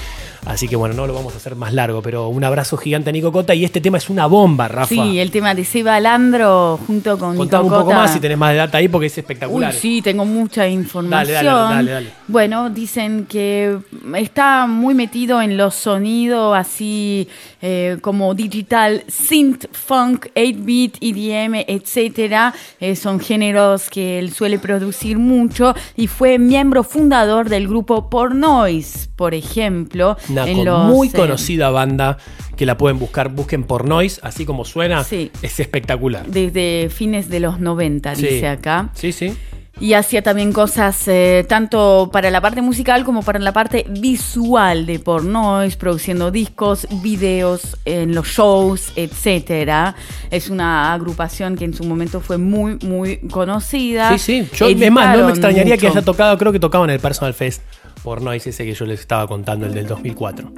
Así que bueno, no lo vamos a hacer más largo, pero un abrazo gigante a Nico Cota y este tema es una bomba, Rafa. Sí, el tema de Seba Landro junto con Contame Nico un poco Cota. más si tenés más de data ahí porque es espectacular. Uy, sí, tengo mucha información. Dale, dale, dale, dale. Bueno, dicen que está muy metido en los sonidos así eh, como digital, synth, funk, 8-bit, EDM, etcétera. Eh, son géneros que él suele producir mucho y fue miembro fundador del grupo Pornoise, por ejemplo. Con- los, muy eh, conocida banda que la pueden buscar, busquen por Noise, así como suena, Sí. es espectacular. Desde fines de los 90, Sí. dice acá. Sí, sí. Y hacía también cosas eh, tanto para la parte musical como para la parte visual de Pornoise, produciendo discos, videos en los shows, etcétera. Es una agrupación que en su momento fue muy, muy conocida. Sí, sí. Yo, es más, no me extrañaría que haya tocado, creo que tocaba en el Personal Fest por Noise ese que yo les estaba contando, el del 2004.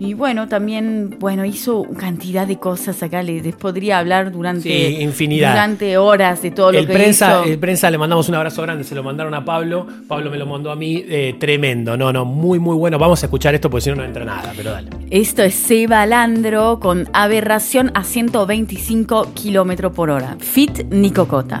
Y bueno, también, bueno, hizo cantidad de cosas acá. Les podría hablar durante, Sí, infinidad. durante horas de todo lo El que prensa, hizo. el prensa le mandamos un abrazo grande, se lo mandaron a Pablo, Pablo me lo mandó a mí, eh, tremendo, no, no, muy, muy bueno. Vamos a escuchar esto porque si no, no entra nada, pero dale. Esto es Seba Landro con aberración a 125 kilómetros por hora. Fit Nicocota.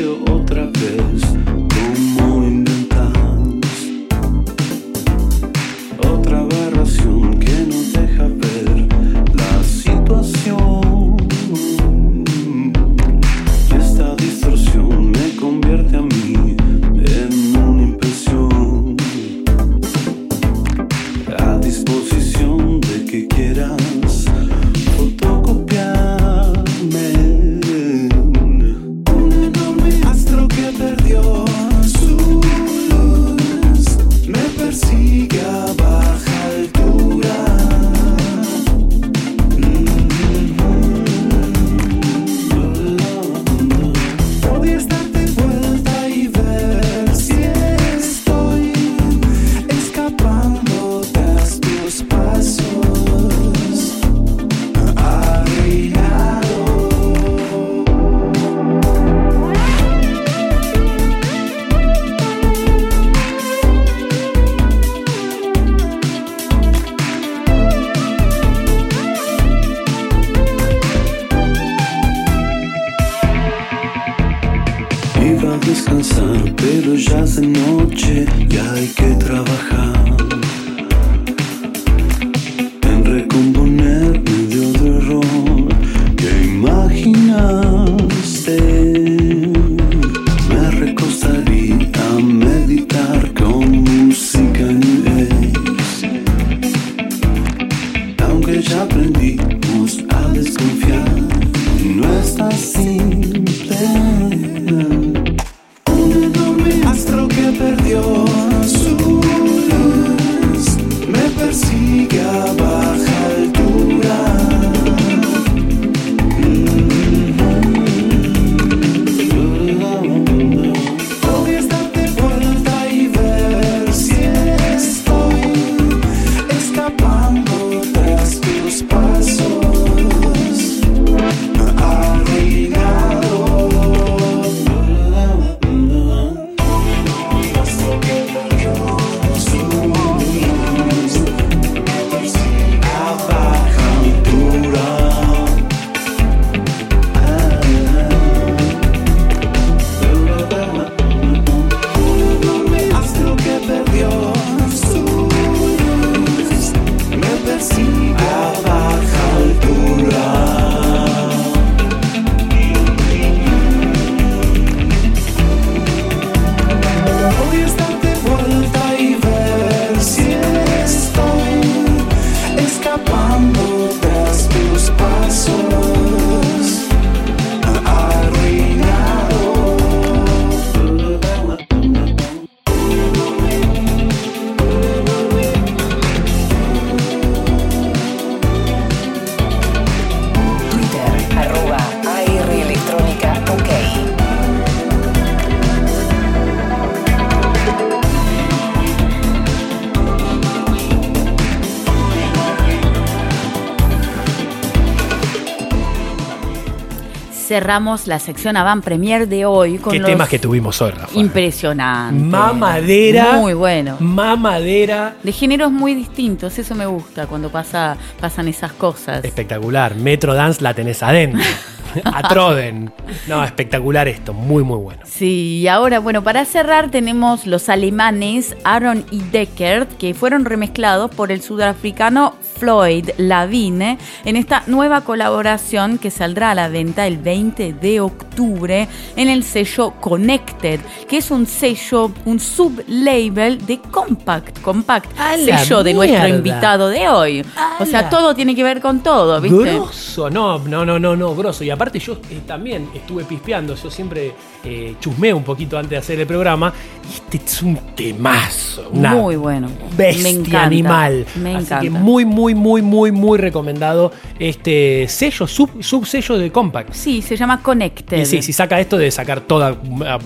Cerramos la sección Avant Premier de hoy con Qué los temas que tuvimos hoy, Rafa. impresionantes. Mamadera. Muy bueno. Mamadera. De géneros muy distintos, eso me gusta cuando pasa, pasan esas cosas. Espectacular. Metro Dance la tenés adentro. A Troden. No, espectacular esto. Muy, muy bueno. Sí, y ahora, bueno, para cerrar tenemos los alemanes Aaron y Deckert, que fueron remezclados por el sudafricano Floyd Lavigne en esta nueva colaboración que saldrá a la venta el 20 de octubre en el sello Connected, que es un sello, un sublabel de Compact, Compact, ¡A la sello de nuestro invitado de hoy. O sea, la- todo tiene que ver con todo, ¿viste? Grosso, no, no, no, no, no, grosso. Y aparte yo eh, también estuve pispeando, yo siempre eh, chusmeo un poquito antes de hacer el programa. Y este es un temazo. Una Muy bueno. Bestia Me encanta, animal. me Así que muy, muy, muy, muy, muy recomendado este sello, sub, subsello de Compact. Sí, se llama Connected. Y sí, si saca esto de sacar toda,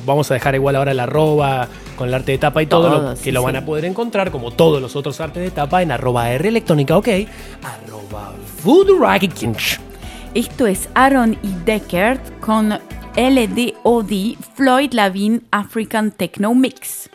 vamos a dejar igual ahora el arroba con el arte de tapa y todo, Todo, lo, que lo sí. van a poder encontrar, como todos los otros artes de tapa, en arroba R electrónica, ok, arroba voodoo. Esto es Aaron y Deckert con LDOD Floyd Lavin African Techno Mix.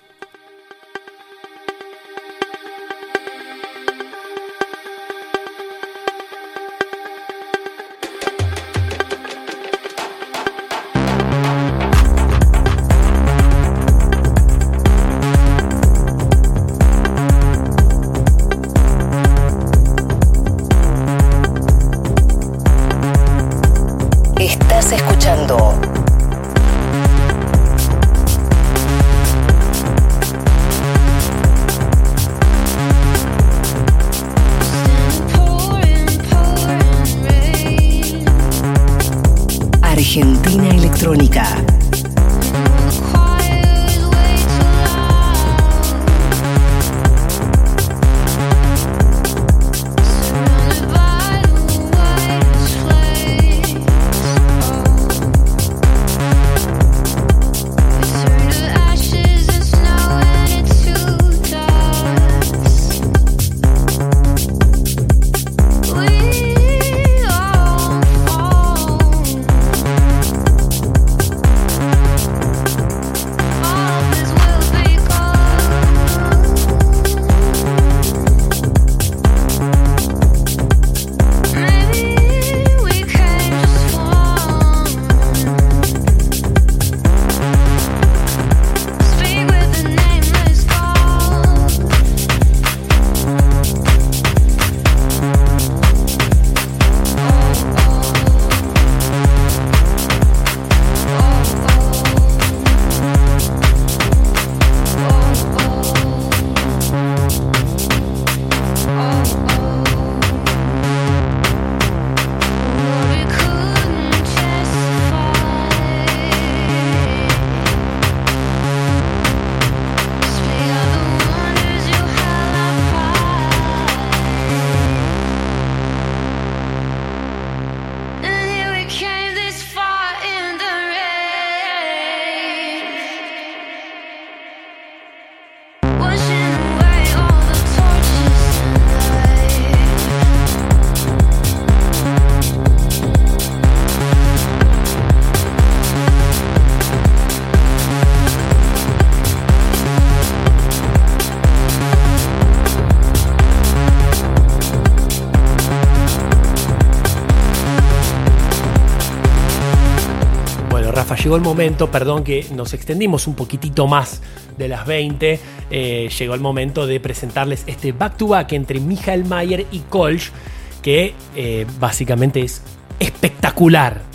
Llegó el momento, perdón que nos extendimos un poquitito más de las 20, eh, llegó el momento de presentarles este back-to-back entre Michael Mayer y Kolsch, que eh, básicamente es espectacular.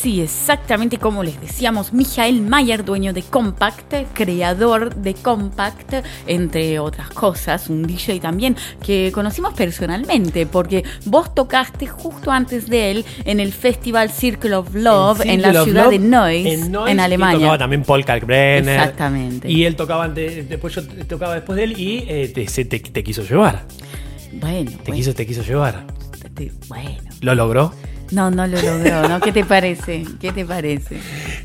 Sí, exactamente como les decíamos, Michael Mayer, dueño de Compact, creador de Compact, entre otras cosas, un DJ también que conocimos personalmente, porque vos tocaste justo antes de él en el festival Circle of Love en, la ciudad Love, de Neuss, en, Neuss, Alemania. tocaba también Paul Kalkbrenner. Exactamente. Y él tocaba antes, después yo tocaba después de él y eh, te, te- te quiso llevar. Bueno, Te bueno, quiso, te quiso llevar. bueno. ¿Lo logró? No, no lo logró, ¿no? ¿Qué te parece? ¿Qué te parece?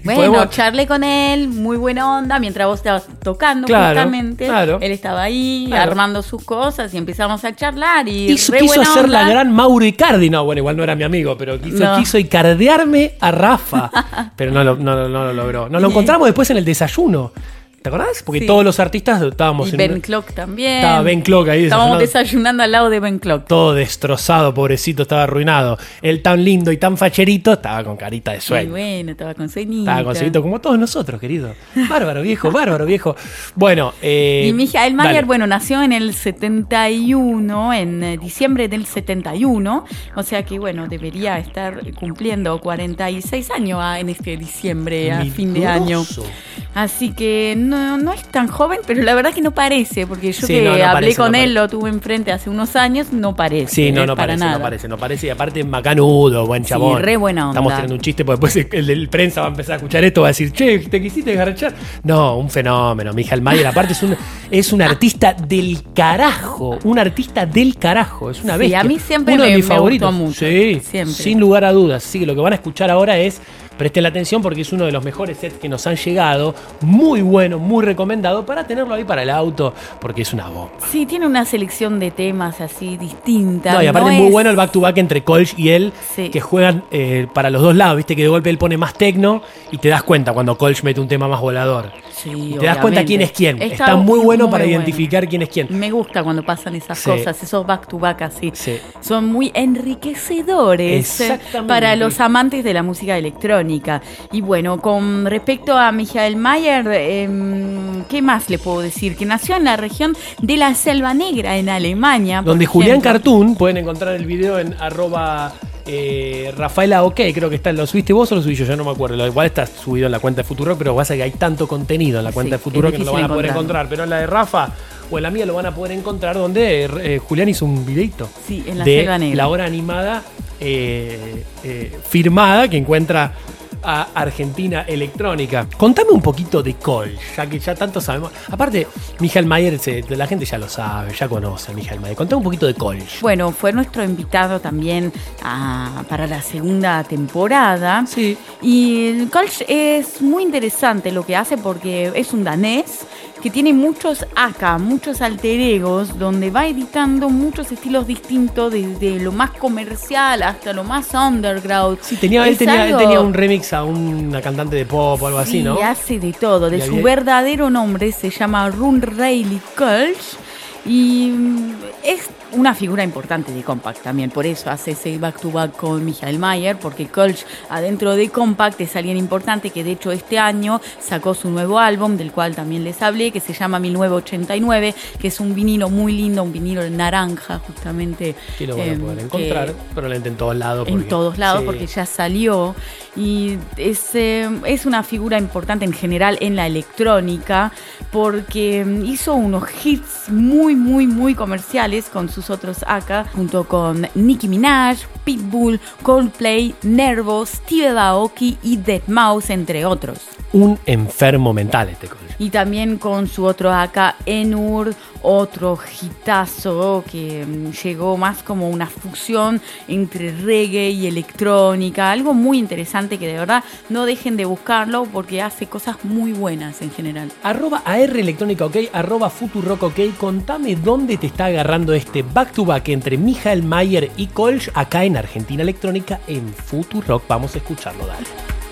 Bueno, Podemos- charlé con él, muy buena onda, mientras vos estabas tocando Claro, justamente. claro. Él estaba ahí Claro. armando sus cosas y empezamos a charlar y Quiso, re quiso buena hacer la gran Mauro Icardi. No, bueno, igual no era mi amigo, pero quiso, No. quiso icardearme a Rafa. pero no lo, no, no lo logró. Nos lo encontramos después en el desayuno. ¿Te acordás? Porque Sí. todos los artistas estábamos Y en Ben un- Clock también. Estaba Ben Clock ahí Estábamos desayunando. desayunando al lado de Ben Clock. todo destrozado, pobrecito, estaba arruinado. Él tan lindo y tan facherito, estaba con carita de sueño. bueno, estaba con sueñito. Estaba con sueñito, como todos nosotros, querido. Bárbaro, viejo, bárbaro, viejo. Bueno, eh, Y Michael Mayer, bueno, nació en el 71, en eh, diciembre del 71, o sea que, bueno, debería estar cumpliendo 46 años ah, en este diciembre, a fin de año. Así que no, no es tan joven, pero la verdad que no parece, porque yo Sí, que no, no hablé parece, con no él, lo tuve enfrente hace unos años, no parece. Sí, no, no para parece, nada. no parece, no parece. Y aparte, macanudo, buen Sí, chabón. re buena onda. Estamos teniendo un chiste, porque después el prensa va a empezar a escuchar esto, va a decir, che, ¿te quisiste garchar? No, un fenómeno, Michael Mayer. Aparte, es un, es un artista del carajo. Un artista del carajo. Es una Sí, bestia. a mí siempre Uno de me- mis me favoritos. gustó mucho, Sí, siempre. sin lugar a dudas. Así que lo que van a escuchar ahora es. Presten la atención porque es uno de los mejores sets que nos han llegado. Muy bueno, muy recomendado para tenerlo ahí para el auto, porque es una bomba. Sí, tiene una selección de temas así distintas. No, y aparte no es muy bueno el back to back entre Kolsch y él, Sí. que juegan eh, para los dos lados, viste que de golpe él pone más tecno y te das cuenta cuando Kolsch mete un tema más volador. Sí, Y te das cuenta quién es quién. Está, Está muy bueno muy para bueno. identificar quién es quién. Me gusta cuando pasan esas Sí. cosas, esos back to back así. Sí. Son muy enriquecedores eh, para los amantes de la música electrónica. Y bueno, con respecto a Michael Mayer, em, ¿qué más le puedo decir? Que nació en la región de la Selva Negra, en Alemania. Donde Julián. Cartoon, pueden encontrar el video en arroba eh, Rafaela OK, creo que está, ¿lo subiste vos o lo subí yo? Ya no me acuerdo, lo igual está subido en la cuenta de Futuro, pero pasa que hay tanto contenido en la cuenta Sí, de Futuro que no lo van a poder encontrar, pero en la de Rafa o en la mía lo van a poder encontrar donde eh, Julián hizo un videito Sí, en la de Selva Negra. la hora animada eh, eh, firmada que encuentra a Argentina Electrónica. Contame un poquito de Col, ya que ya tanto sabemos. Aparte, Michael Mayer, se- la gente ya lo sabe, ya conoce a Michael Mayer. Contame un poquito de Col. Bueno, fue nuestro invitado también ah, para la segunda temporada. Sí. Y Kolsch es muy interesante lo que hace porque es un danés que tiene muchos AK, muchos alter egos, donde va editando muchos estilos distintos, desde lo más comercial hasta lo más underground. Sí, tenía, él, tenía, él algo- tenía un remix a una cantante de pop o algo así, Sí, ¿no? hace de todo. De Y su había- verdadero nombre se llama Run Rayleigh Kolsch y mm, es una figura importante de Compact también. Por eso hace ese back to back con Michael Mayer, porque Kolsch adentro de Compact es alguien importante que de hecho este año sacó su nuevo álbum, del cual también les hablé, que se llama 1989, que es un vinilo muy lindo, un vinilo naranja justamente. Que lo van a em, poder encontrar, pero en todos lados. en todos lados sí. porque ya salió y es, eh, es una figura importante en general en la electrónica porque mm, hizo unos hits muy muy muy comerciales con sus otros acá junto con Nicki Minaj, Pitbull, Coldplay, Nervos, Steve Aoki y Deadmau5 entre otros. Un enfermo mental este Col. Y también con su otro acá, Enur, otro hitazo que mm, llegó más como una fusión entre reggae y electrónica. Algo muy interesante que de verdad no dejen de buscarlo porque hace cosas muy buenas en general. Arroba AR Electrónica OK, arroba Futurock OK. Contame dónde te está agarrando este back to back entre Michael Mayer y Kolsch acá en Argentina Electrónica en Futurock. Vamos a escucharlo, dale.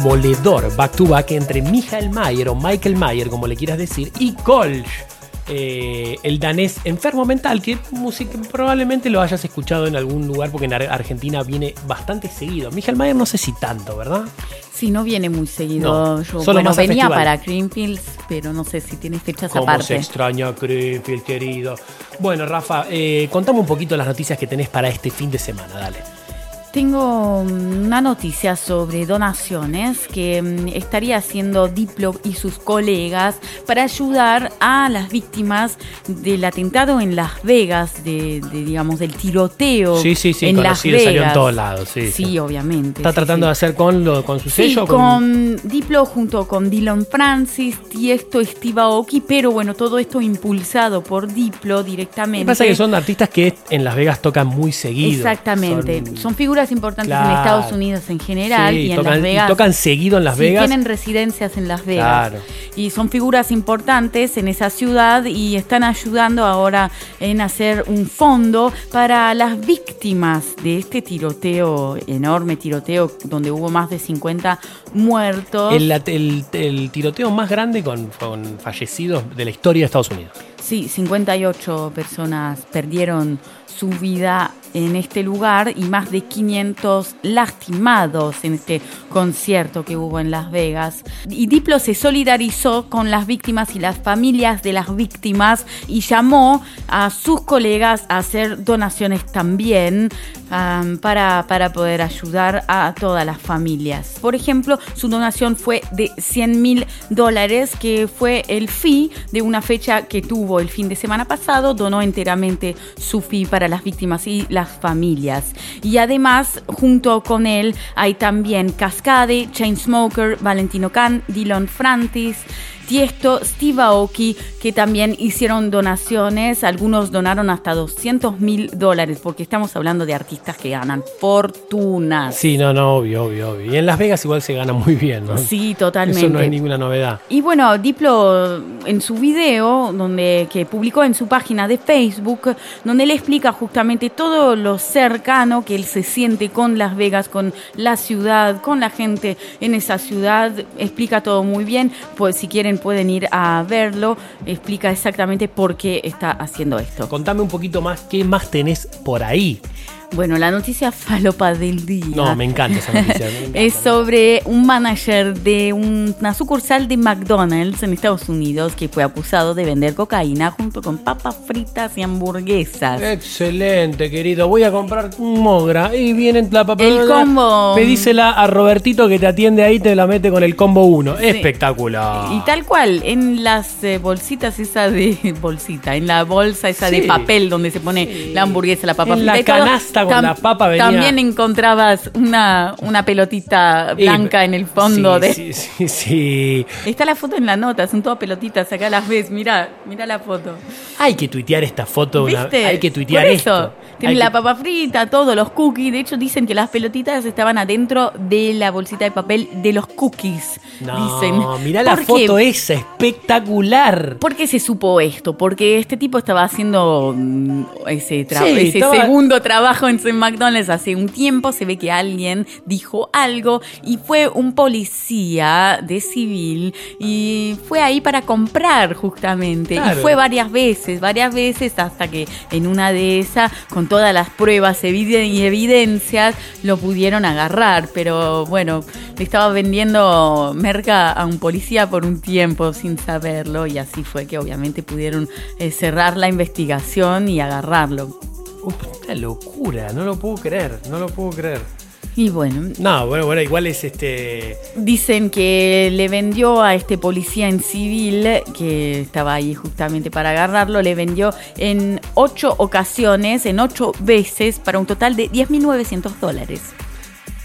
Demoledor back to back entre Michael Mayer o Michael Mayer, como le quieras decir, y Kolsch, eh, el danés enfermo mental, que música, probablemente lo hayas escuchado en algún lugar porque en Ar- Argentina viene bastante seguido. Michael Mayer no sé si tanto, ¿verdad? Sí, no viene muy seguido. No, Yo, solo bueno, venía festival. para Greenfields, pero no sé si tiene fechas Cómo se aparte. extraña Greenfield, querido. Bueno, Rafa, eh, contame un poquito las noticias que tenés para este fin de semana. Tengo mm, una noticia sobre donaciones que mm, estaría haciendo Diplo y sus colegas para ayudar a las víctimas del atentado en Las Vegas, de, de, digamos del tiroteo Sí, sí, sí, en Las conocido, Vegas. salió en todos lados. Sí, Sí, sí. obviamente. ¿Está sí, tratando de hacer con, lo, con su sello? o con Diplo junto con Dylan Francis, Tiesto, Steve Aoki, pero bueno, todo esto impulsado por Diplo Lo directamente. que pasa es que son artistas que en Las Vegas tocan muy seguido. Exactamente. Son- Son, figuras importantes Claro. en Estados Unidos en general Sí, y en tocan, Las y Vegas. tocan seguido en Las Sí, Vegas. Tienen residencias en Las Vegas. Claro. Y son figuras importantes en esa ciudad y están ayudando ahora en hacer un fondo para las víctimas de este tiroteo, enorme tiroteo, donde hubo más de 50 muertos. El, el- el tiroteo más grande con, fallecidos de la historia de Estados Unidos. Sí, 58 personas perdieron su vida en este lugar y más de 500 lastimados en este concierto que hubo en Las Vegas. Y Diplo se solidarizó con las víctimas y las familias de las víctimas y llamó a sus colegas a hacer donaciones también um, para, para poder ayudar a todas las familias. Por ejemplo, su donación fue de 100 mil dólares, que fue el fee de una fecha que tuvo el fin de semana pasado. Donó enteramente su fee para las víctimas y las familias. Y además, junto con él, hay también Cascade, Chainsmoker, Valentino Khan, Dylan Frantis. Tiesto, Steve Aoki, que también hicieron donaciones. Algunos donaron hasta 200 mil dólares, porque estamos hablando de artistas que ganan fortunas. Sí, no, no, obvio, obvio, obvio. Y en Las Vegas igual se gana muy bien, ¿no? Sí, totalmente. Eso no es ninguna novedad. Y bueno, Diplo en su video, donde que publicó en su página de Facebook, donde él explica justamente todo lo cercano que él se siente con Las Vegas, con la ciudad, con la gente en esa ciudad, explica todo muy bien. Pues si quieren pueden ir a verlo, explica exactamente por qué está haciendo esto. Contame un poquito más, ¿qué más tenés por ahí? Bueno, la noticia falopa del día. No, me encanta esa noticia. encanta. Es sobre un manager de una sucursal de McDonald's en Estados Unidos que fue acusado de vender cocaína junto con papas fritas y hamburguesas. Excelente, querido. Voy a comprar un mogra y viene la papelera. El combo. Pedísela a Robertito que te atiende ahí, te la mete con el combo 1. Espectacular. Y tal cual, en las eh, bolsitas esa de bolsita, en la bolsa esa de papel donde se pone la hamburguesa, la papa En frita la y con la papa venía- También encontrabas una, una pelotita blanca en el fondo Sí, de... Sí, sí, sí. Está la foto en la nota, son todas pelotitas, acá las ves, mira, mira la foto. Hay que tuitear esta foto. una- ¿Viste? hay que tuitear Por eso. esto. Tiene Hay la que- papa frita, todo, los cookies. De hecho, dicen que las pelotitas estaban adentro de la bolsita de papel de los cookies. No, dicen. mirá la foto esa, espectacular. ¿Por qué se supo esto? Porque este tipo estaba haciendo mm, ese, tra- Sí, ese estaba- segundo trabajo en. McDonald's hace un tiempo. Se ve que alguien dijo algo y fue un policía de civil y fue ahí para comprar justamente. Claro. Y fue varias veces, varias veces hasta que en una de esas, con todas las pruebas y evidencias, lo pudieron agarrar. Pero bueno, le estaba vendiendo merca a un policía por un tiempo sin saberlo y así fue que obviamente pudieron eh, cerrar la investigación y agarrarlo. Una locura, no lo puedo creer, no lo puedo creer. Y bueno, No, bueno, bueno, igual es este. Dicen que le vendió a este policía en civil, que estaba ahí justamente para agarrarlo, le vendió en ocho ocasiones, en ocho veces, para un total de 10.900 dólares.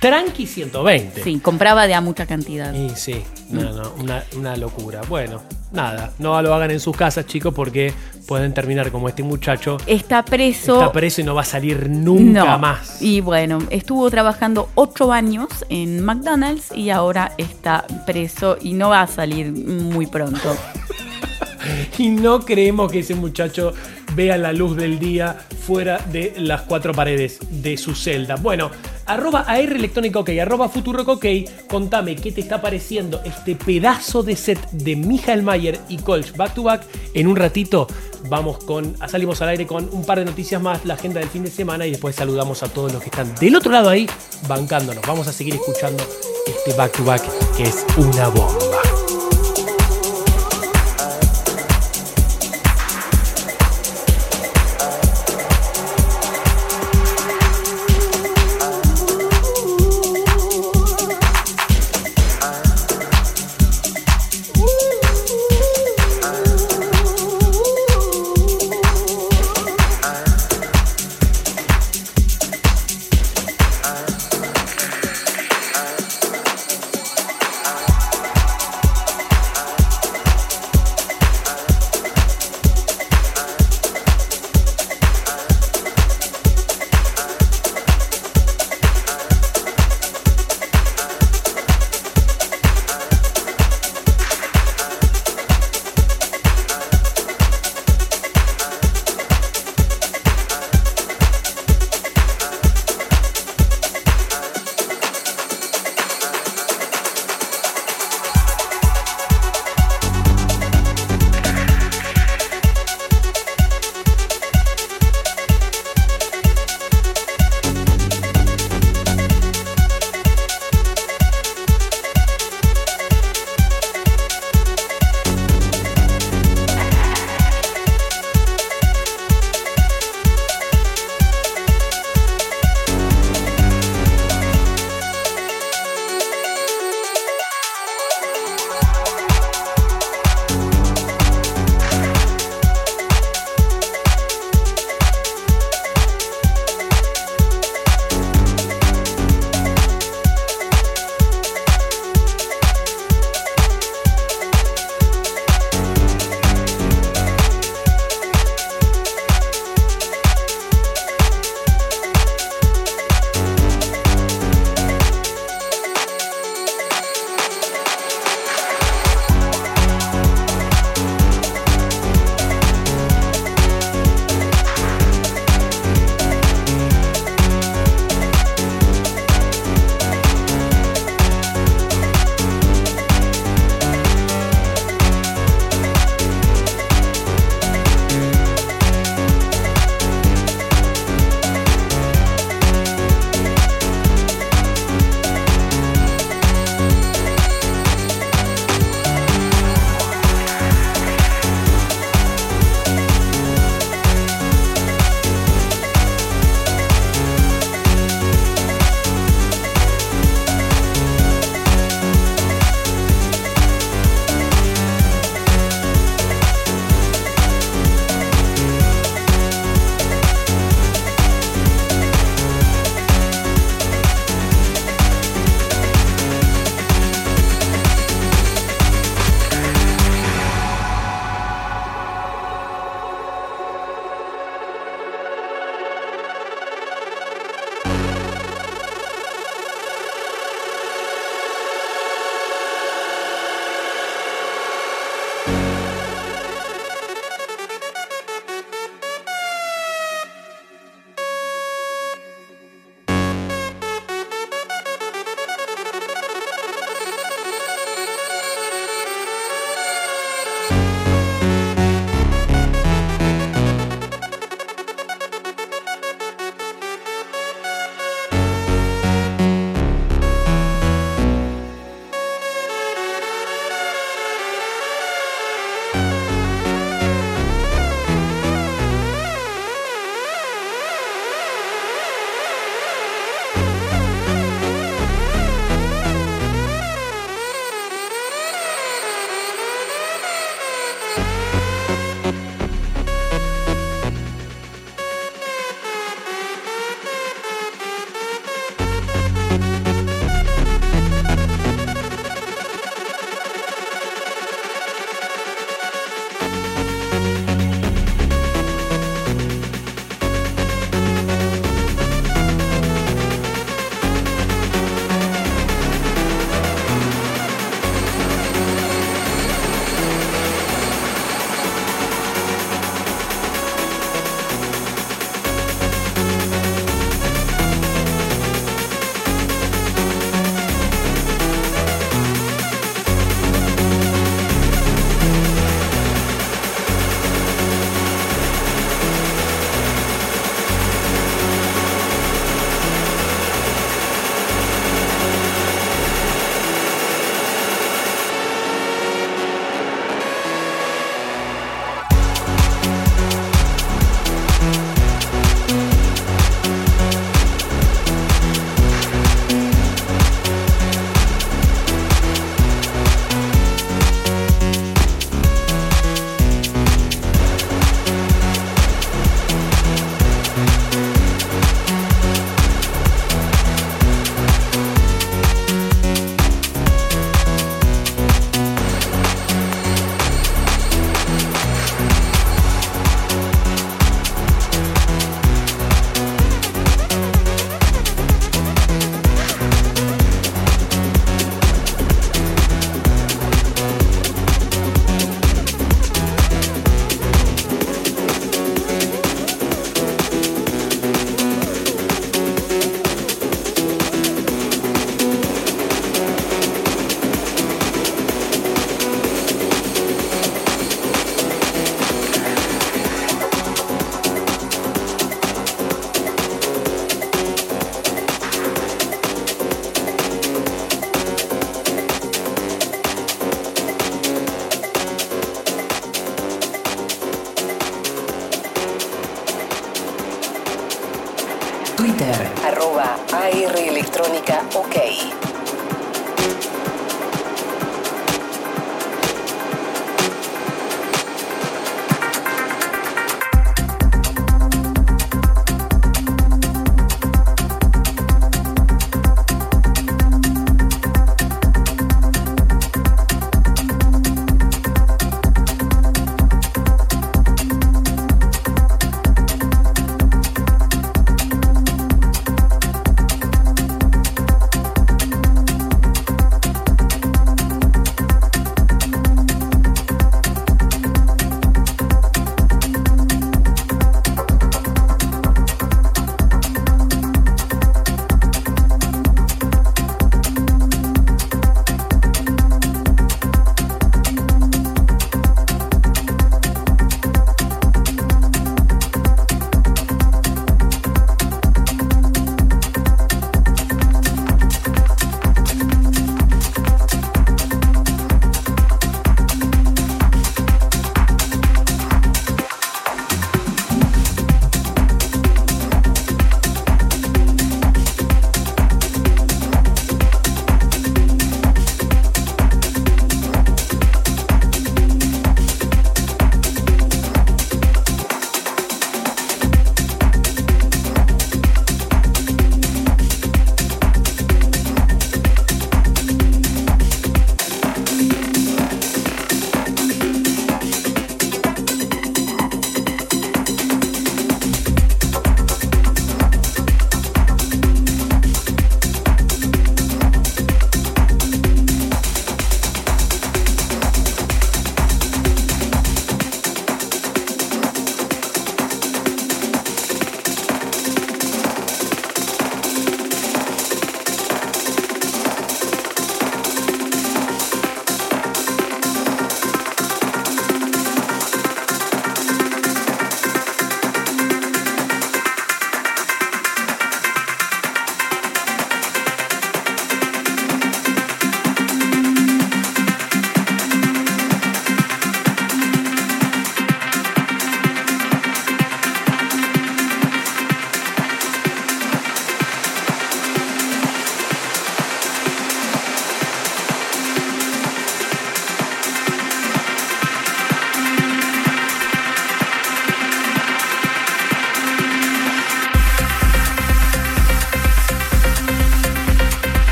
Tranqui 120. Sí, compraba de a mucha cantidad. Y sí, no, no, una, una locura. Bueno, nada, no lo hagan en sus casas, chicos, porque pueden terminar como este muchacho. Está preso. Está preso y no va a salir nunca No. más. Y bueno, estuvo trabajando ocho años en McDonald's y ahora está preso y no va a salir muy pronto. Y no creemos que ese muchacho vea la luz del día fuera de las cuatro paredes de su celda. Bueno, arroba AR arroba Futurock OK, contame qué te está pareciendo este pedazo de set de Michael Mayer y Colch back to back. En un ratito vamos con, salimos al aire con un par de noticias más, la agenda del fin de semana y después saludamos a todos los que están del otro lado ahí bancándonos. Vamos a seguir escuchando este back to back que es una bomba.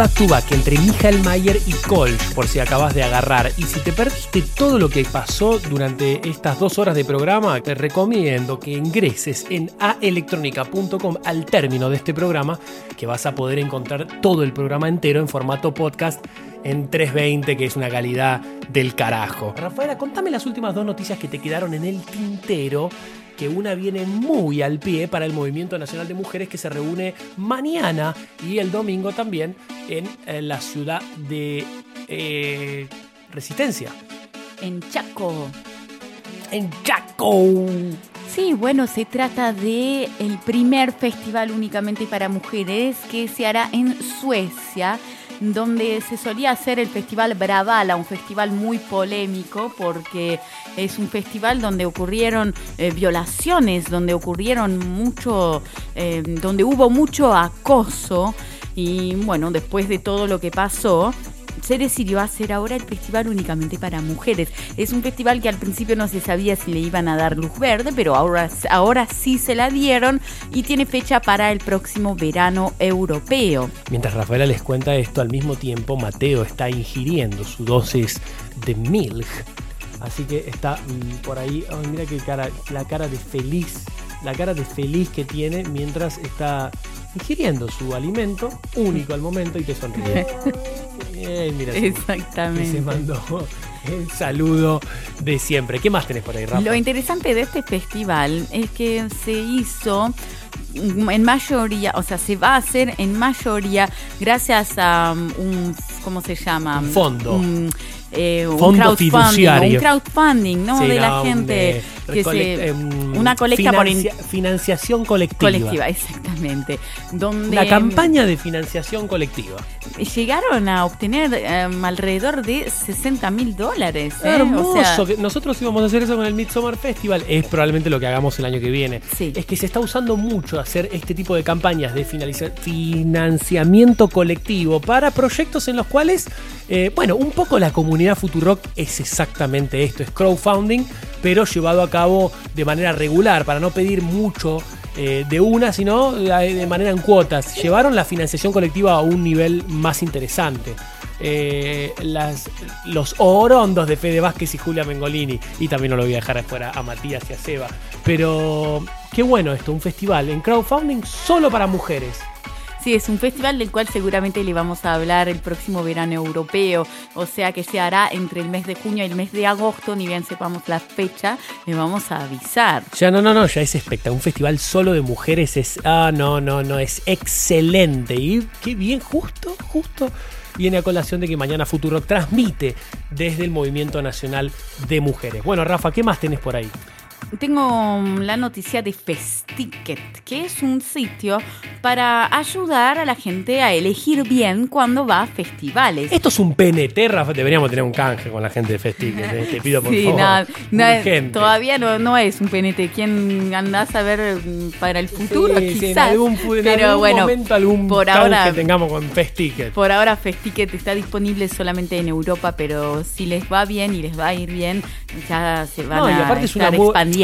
Back to entre Michael Mayer y Kolsch, por si acabas de agarrar. Y si te perdiste todo lo que pasó durante estas dos horas de programa, te recomiendo que ingreses en aelectronica.com al término de este programa, que vas a poder encontrar todo el programa entero en formato podcast en 320, que es una calidad del carajo. Rafaela, contame las últimas dos noticias que te quedaron en el tintero que una viene muy al pie para el Movimiento Nacional de Mujeres que se reúne mañana y el domingo también en, eh, la ciudad de eh, Resistencia. En Chaco. En Chaco. Sí, bueno, se trata de el primer festival únicamente para mujeres que se hará en Suecia donde se solía hacer el festival Bravala, un festival muy polémico porque es un festival donde ocurrieron eh, violaciones, donde ocurrieron mucho, eh, donde hubo mucho acoso y bueno, después de todo lo que pasó, se decidió hacer ahora el festival únicamente para mujeres. Es un festival que al principio no se sabía si le iban a dar luz verde, pero ahora, ahora sí se la dieron y tiene fecha para el próximo verano europeo. Mientras Rafaela les cuenta esto, al mismo tiempo Mateo está ingiriendo su dosis de milk. Así que está mm, por ahí, ay, mira qué cara, la cara de feliz, la cara de feliz que tiene mientras está ingiriendo su alimento único al momento y te sonríe. Bien, mira, Exactamente. Se mandó el saludo de siempre. ¿Qué más tenés por ahí, Rafa? Lo interesante de este festival es que se hizo en mayoría, o sea, se va a hacer en mayoría gracias a um, un, ¿cómo se llama? Un fondo. Un, eh, un Fondo crowdfunding, fiduciario. un crowdfunding, ¿no? Sí, de la gente eh, que se em, una colecta por in- financia- financiación colectiva. colectiva, exactamente, donde Una campaña de financiación colectiva. llegaron a obtener em, alrededor de 60 mil dólares. ¿eh? Hermoso. O sea, nosotros íbamos a hacer eso con el Midsummer Festival. Es probablemente lo que hagamos el año que viene. Sí. Es que se está usando mucho hacer este tipo de campañas de financiamiento colectivo para proyectos en los cuales, eh, bueno, un poco la comunidad Futurock es exactamente esto, es crowdfunding, pero llevado a cabo de manera regular, para no pedir mucho eh, de una, sino eh, de manera en cuotas. Llevaron la financiación colectiva a un nivel más interesante. Eh, las, los orondos de Fede Vázquez y Julia Mengolini. Y también no lo voy a dejar afuera a Matías y a Seba. Pero qué bueno esto, un festival en crowdfunding solo para mujeres. Sí, es un festival del cual seguramente le vamos a hablar el próximo verano europeo, o sea que se hará entre el mes de junio y el mes de agosto, ni bien sepamos la fecha, le vamos a avisar. Ya no, no, no, ya es espectacular. Un festival solo de mujeres es. Ah, no, no, no, es excelente. Y qué bien, justo, justo. Viene a colación de que mañana Futuro transmite desde el Movimiento Nacional de Mujeres. Bueno, Rafa, ¿qué más tenés por ahí? Tengo la noticia de Festicket, que es un sitio para ayudar a la gente a elegir bien cuando va a festivales. Esto es un PNT, Rafa. Deberíamos tener un canje con la gente de Festival. eh, Te pido por Sí, favor. nada, Urgente. todavía no, no es un PNT. ¿Quién andás a ver mm, para el futuro? Sí, sí, en quizás. algún, en Pero algún bueno, momento algún por ahora, tengamos con Festicket. por ahora Festicket está disponible solamente en Europa, pero si les va bien y les va a ir bien, ya se van No, y a aparte es una estar expandiendo.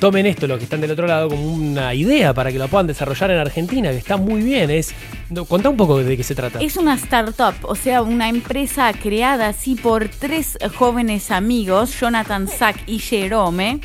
Tomen esto, los que están del otro lado, como una idea para que lo puedan desarrollar en Argentina, que está muy bien. Es, no, contá un poco de qué se trata. Es una startup, o sea, una empresa creada así por tres jóvenes amigos, Jonathan Sack y Jerome,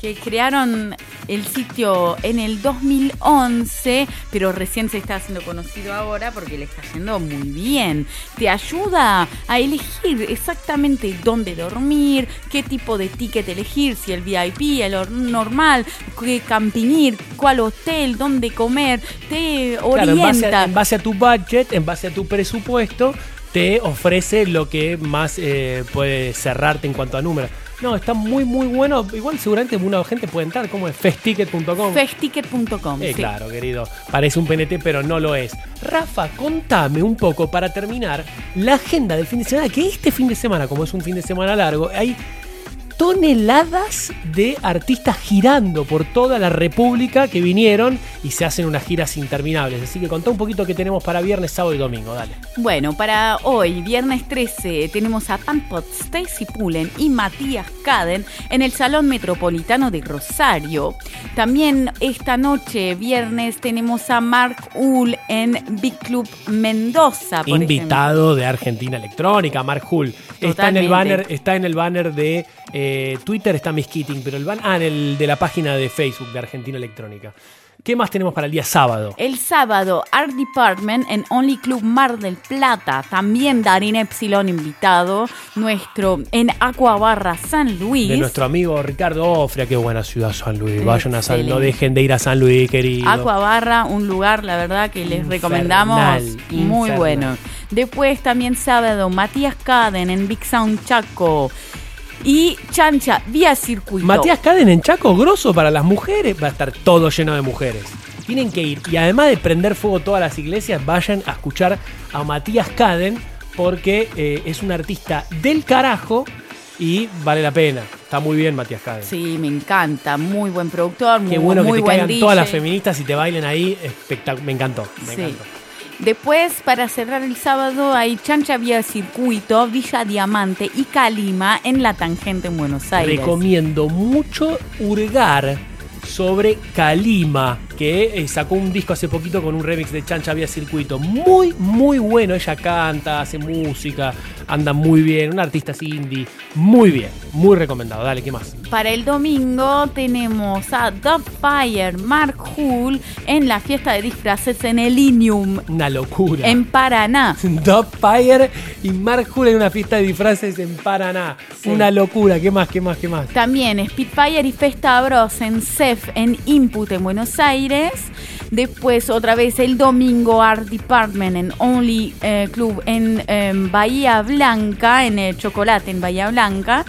que crearon el sitio en el 2011, pero recién se está haciendo conocido ahora porque le está yendo muy bien. Te ayuda a elegir exactamente dónde dormir, qué tipo de ticket elegir, si el VIP, el or- normal, qué camping ir, cuál hotel, dónde comer, te Claro, en base, orienta. a, en base a tu budget, en base a tu presupuesto, te ofrece lo que más eh, puede cerrarte en cuanto a números. No, está muy, muy bueno. Igual seguramente una gente puede entrar. ¿Cómo es? Festticket.com. Festticket.com. Eh, sí. claro, querido. Parece un PNT, pero no lo es. Rafa, contame un poco para terminar la agenda del fin de semana. Que este fin de semana, como es un fin de semana largo, hay toneladas de artistas girando por toda la República que vinieron y se hacen unas giras interminables. Así que contá un poquito qué tenemos para viernes, sábado y domingo, dale. Bueno, para hoy, viernes 13, tenemos a Pampot, Stacy Pullen y Matías Caden en el Salón Metropolitano de Rosario. También esta noche, viernes, tenemos a Mark Hull en Big Club Mendoza. por Invitado de Argentina Electrónica, Mark Hull. Está en el banner, está en el banner de eh, Twitter, está Miss Keating, pero el ban ah, en el de la página de Facebook de Argentina Electrónica. ¿Qué más tenemos para el día sábado? El sábado, Art Department en Only Club Mar del Plata. También Darín Epsilon invitado. Nuestro en Aqua Barra San Luis. De nuestro amigo Ricardo Ofria, qué buena ciudad San Luis. Vayan a San no dejen de ir a San Luis, querido. Aqua Barra, un lugar, la verdad, que les recomendamos. Muy infernal. bueno. Después también sábado, Matías Caden en Big Sound Chaco. Y Chancha, vía circuito. Matías Caden en Chaco, grosso para las mujeres. Va a estar todo lleno de mujeres. Tienen que ir. Y además de prender fuego todas las iglesias, vayan a escuchar a Matías Caden porque eh, es un artista del carajo y vale la pena. Está muy bien Matías Caden. Sí, me encanta. Muy buen productor, muy, Qué bueno muy que te buen caigan DJ. todas las feministas y te bailen ahí. Espectac- me encantó. Me Sí. encantó. Después, para cerrar el sábado, hay Chancha Vía Circuito, Villa Diamante y Calima en La Tangente en Buenos Aires. Recomiendo mucho hurgar sobre Kalima, que eh, sacó un disco hace poquito con un remix de Chancha Vía Circuito. Muy, muy bueno. Ella canta, hace música, anda muy bien. Una artista indie. Muy bien. Muy recomendado. Dale, ¿qué más? Para el domingo tenemos a Dubfire, Mark Hull en la fiesta de disfraces en el Inium, Una locura. en Paraná. Dubfire y Mark Hull en una fiesta de disfraces en Paraná. Una locura. ¿Qué más? ¿Qué más? ¿Qué más? También Spitfire y Festa Bros en CEF en Input en Buenos Aires. Después otra vez el domingo Art Department en Only eh, Club en em, Bahía Blanca, en el Chocolate en Bahía Blanca.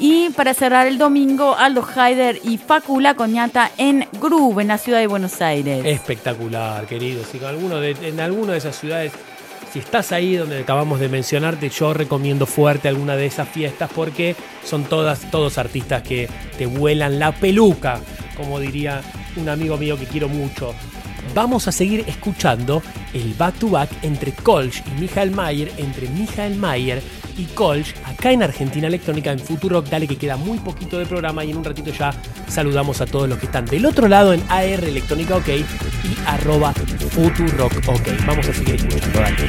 Y para cerrar el domingo, Aldo Haider y Facula Coñata en Groove, en la ciudad de Buenos Aires. Espectacular, querido. Si en alguna de esas ciudades, si estás ahí donde acabamos de mencionarte, yo recomiendo fuerte alguna de esas fiestas porque son todas, todos artistas que te vuelan la peluca, como diría un amigo mío que quiero mucho. Vamos a seguir escuchando el back to back entre Kolsch y Michael Mayer, entre Michael Mayer y Kolsch, acá en Argentina Electrónica, en Futurock. Dale que queda muy poquito de programa y en un ratito ya saludamos a todos los que están del otro lado en AR Electrónica OK y arroba Futurock OK. Vamos a seguir escuchando.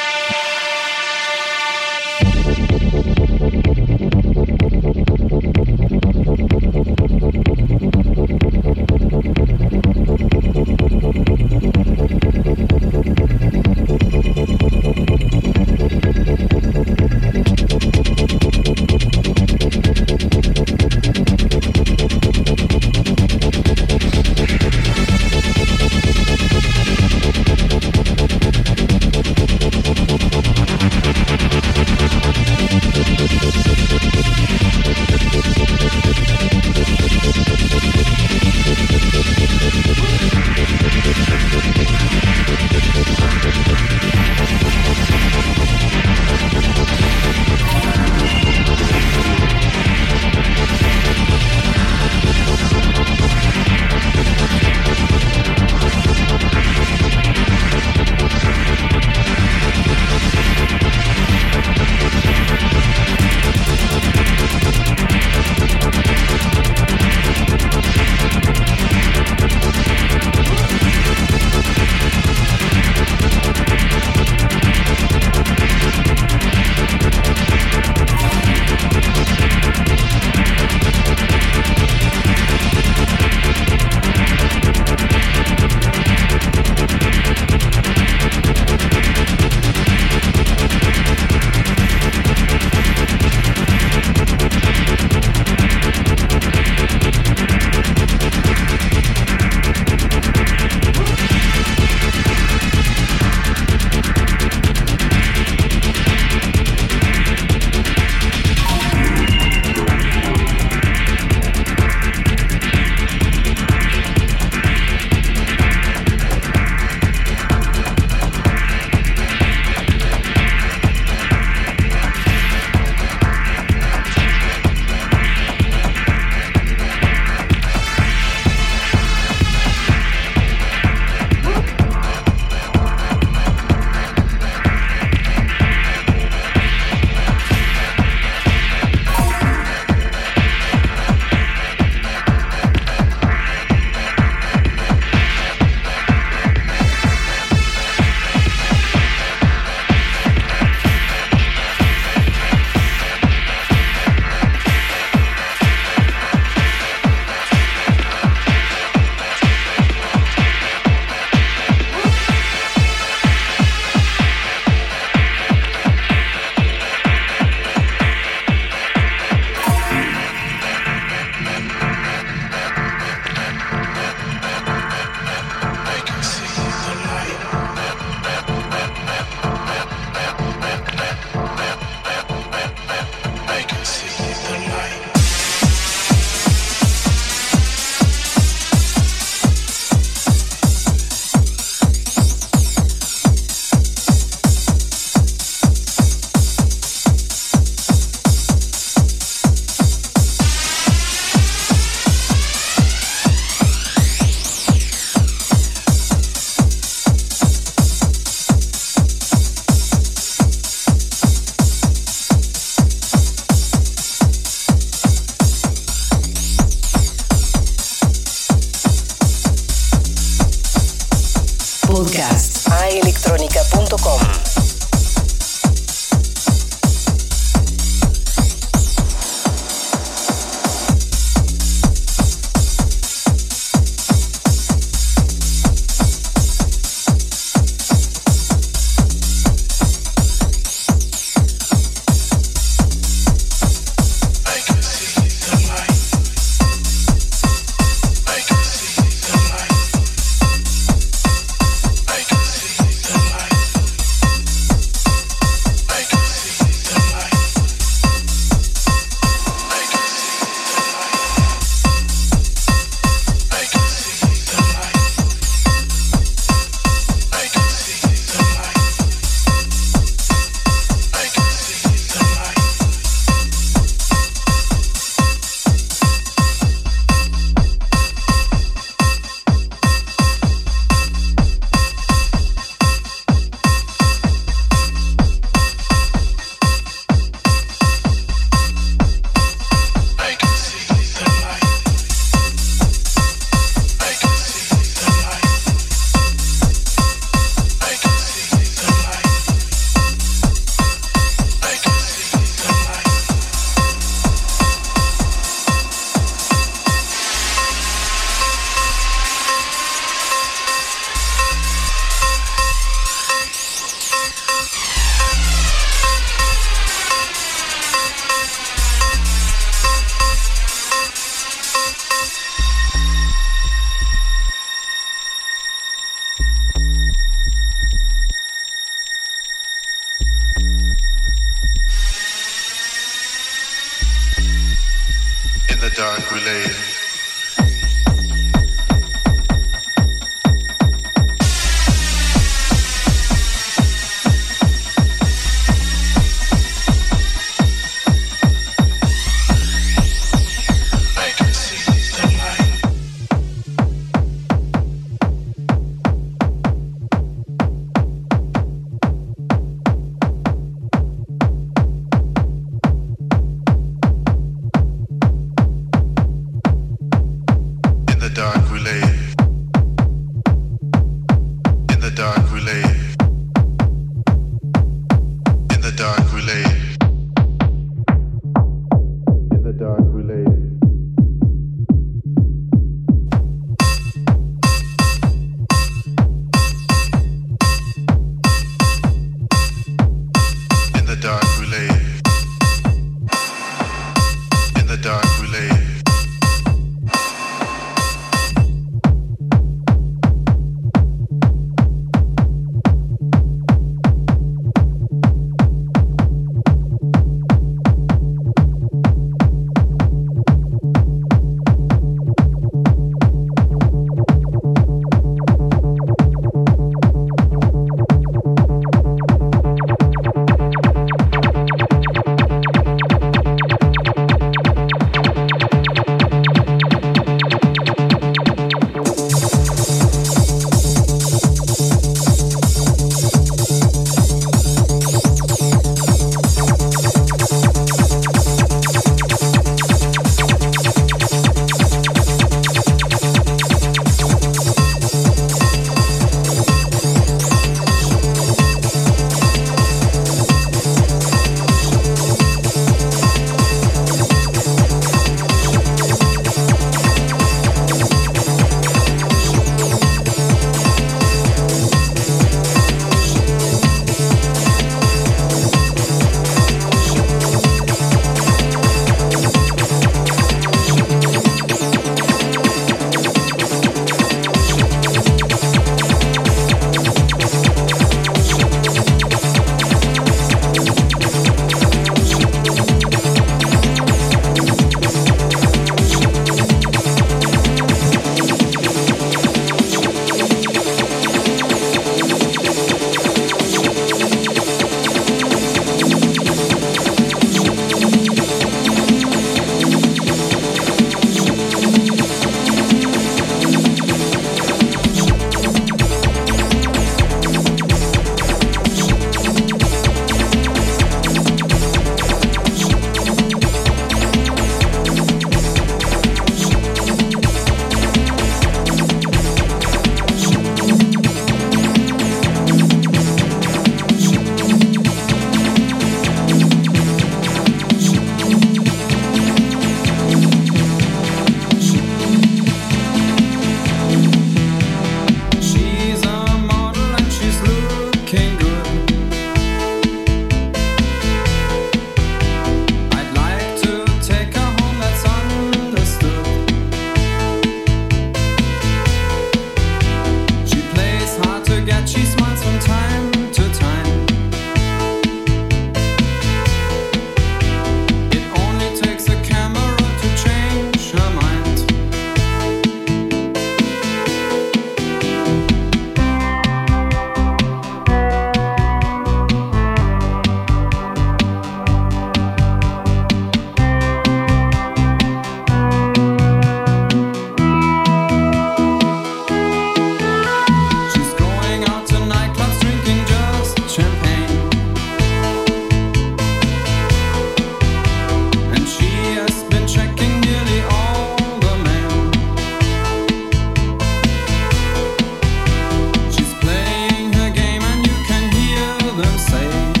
them say.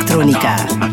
Electrónica.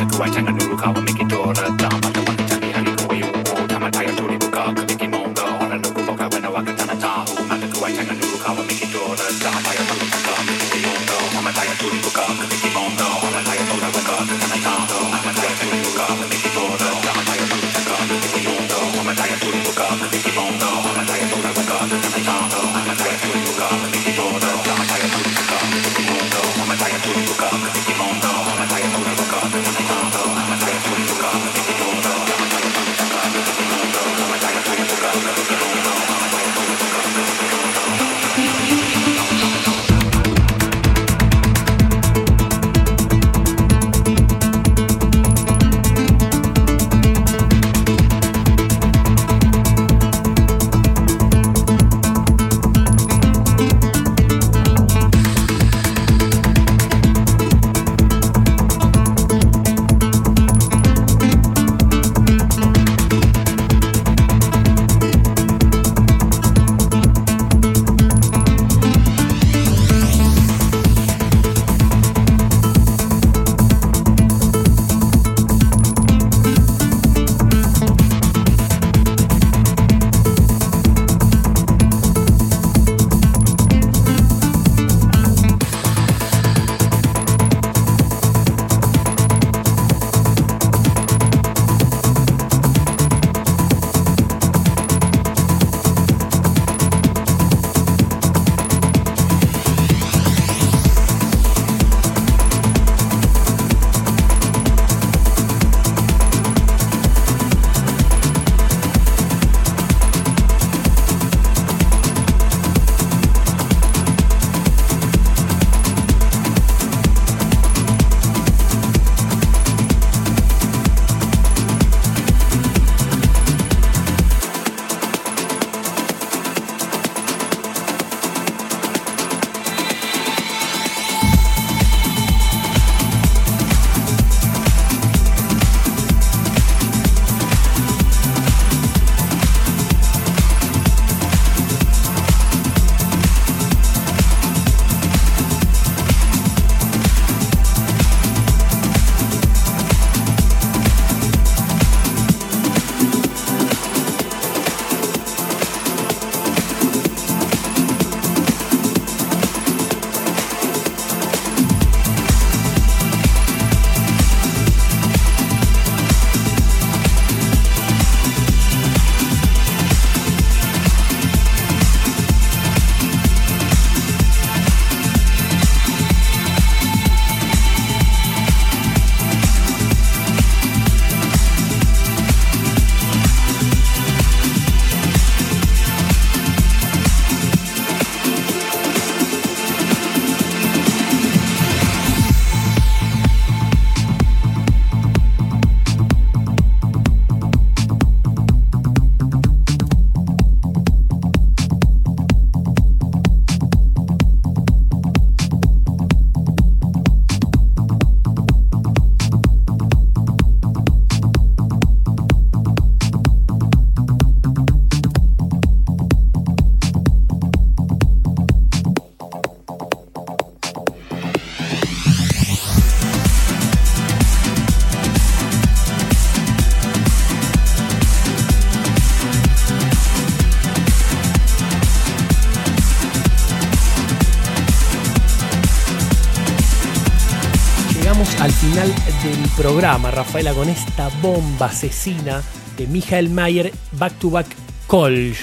Programa, Rafaela, con esta bomba asesina de Michael Mayer, Back to Back College.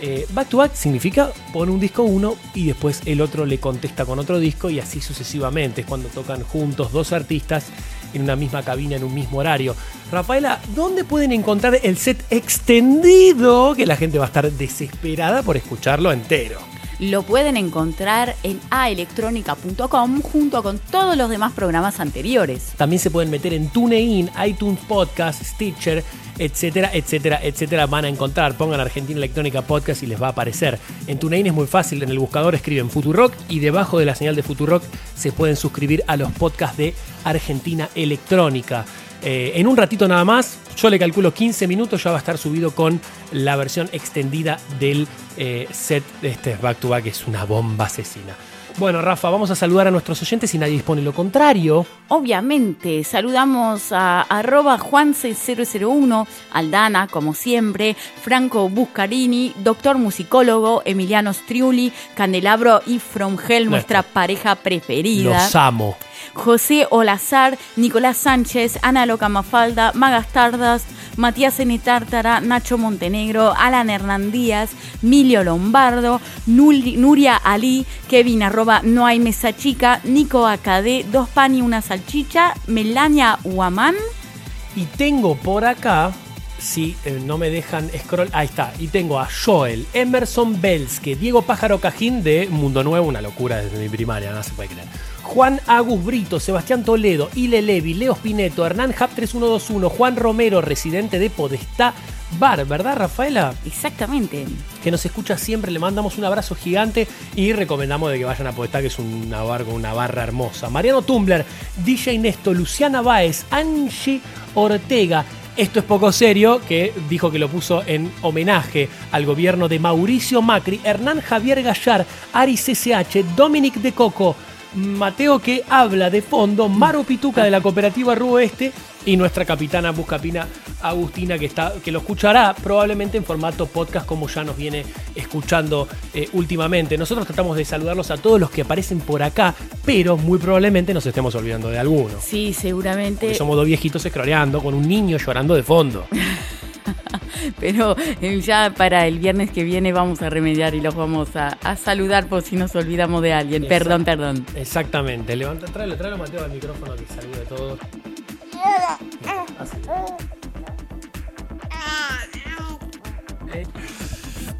Eh, back to back significa pone un disco uno y después el otro le contesta con otro disco y así sucesivamente. Es cuando tocan juntos dos artistas en una misma cabina, en un mismo horario. Rafaela, ¿dónde pueden encontrar el set extendido? Que la gente va a estar desesperada por escucharlo entero. Lo pueden encontrar en aelectronica.com junto con todos los demás programas anteriores. También se pueden meter en TuneIn, iTunes Podcast, Stitcher, etcétera, etcétera, etcétera. Van a encontrar, pongan Argentina Electrónica Podcast y les va a aparecer. En TuneIn es muy fácil, en el buscador escriben Futurock y debajo de la señal de Futurock se pueden suscribir a los podcasts de Argentina Electrónica. Eh, en un ratito nada más, yo le calculo 15 minutos, ya va a estar subido con la versión extendida del eh, set de este Back to Back, que es una bomba asesina. Bueno, Rafa, vamos a saludar a nuestros oyentes si nadie dispone lo contrario. Obviamente, saludamos a arroba Juance001, Aldana, como siempre, Franco Buscarini, doctor musicólogo, Emiliano Striuli, Candelabro y From Hell, nuestra pareja preferida. Los amo. José Olazar, Nicolás Sánchez, Ana Loca Mafalda, Magas Tardas, Matías N. Tártara, Nacho Montenegro, Alan Hernán Díaz, Milio Lombardo, Nuria Ali, Kevin arroba no hay mesa chica, Nico Acadé, dos pan y una salchicha, Melania Huamán. Y tengo por acá, si eh, no me dejan scroll, ahí está. Y tengo a Joel, Emerson Belske, Diego Pájaro Cajín de Mundo Nuevo, una locura desde mi primaria, no se puede creer. Juan Agus Brito, Sebastián Toledo, Ile Levi, Leo Spineto, Hernán Hap 3121, Juan Romero, residente de Podestá Bar, ¿verdad, Rafaela? Exactamente. Que nos escucha siempre, le mandamos un abrazo gigante y recomendamos de que vayan a Podestá, que es una bar con una barra hermosa. Mariano Tumbler, DJ Nesto, Luciana Báez, Angie Ortega. Esto es poco serio, que dijo que lo puso en homenaje al gobierno de Mauricio Macri, Hernán Javier Gallar, Ari CCH, Dominic de Coco, Mateo que habla de fondo, Maru Pituca de la cooperativa Ruoeste y nuestra capitana Buscapina Agustina que, está, que lo escuchará probablemente en formato podcast como ya nos viene escuchando eh, últimamente. Nosotros tratamos de saludarlos a todos los que aparecen por acá, pero muy probablemente nos estemos olvidando de alguno. Sí, seguramente. Porque somos dos viejitos escroleando con un niño llorando de fondo. Pero eh, ya para el viernes que viene vamos a remediar y los vamos a, a saludar por si nos olvidamos de alguien. Perdón, perdón. Exactamente. Levanta, tráelo, tráelo Mateo al micrófono que todos. Así. Eh,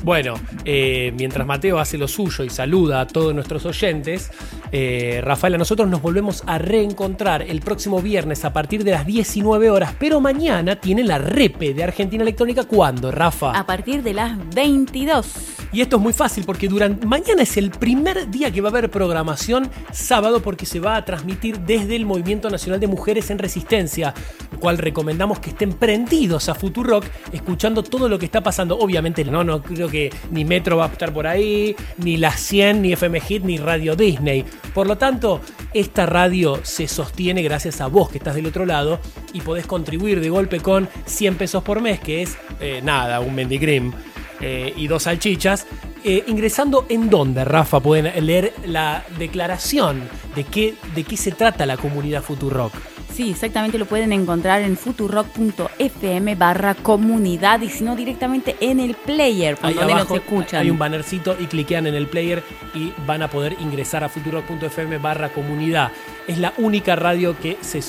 Bueno, eh, mientras Mateo hace lo suyo y saluda a todos nuestros oyentes, eh, Rafaela, nosotros nos volvemos a reencontrar el próximo viernes a partir de las 19 horas, pero mañana tiene la repe de Argentina Electrónica. ¿Cuándo, Rafa? A partir de las 22. Y esto es muy fácil porque durante mañana es el primer día que va a haber programación sábado porque se va a transmitir desde el Movimiento Nacional de Mujeres en Resistencia, lo cual recomendamos que estén prendidos a Futurock escuchando todo lo que está pasando. Obviamente no, no creo que ni Metro va a estar por ahí, ni la 100, ni FM Hit, ni Radio Disney. Por lo tanto, esta radio se sostiene gracias a vos que estás del otro lado y podés contribuir de golpe con 100 pesos por mes, que es eh, nada, un mendigrim eh, y dos salchichas. Eh, ingresando en donde, Rafa, pueden leer la declaración de qué, de qué se trata la comunidad Futurock. Sí, exactamente lo pueden encontrar en futurock.fm barra comunidad y si no directamente en el player, por Ahí donde abajo nos escuchan. hay un bannercito y cliquean en el player y van a poder ingresar a futurock.fm barra comunidad. Es la única radio que se,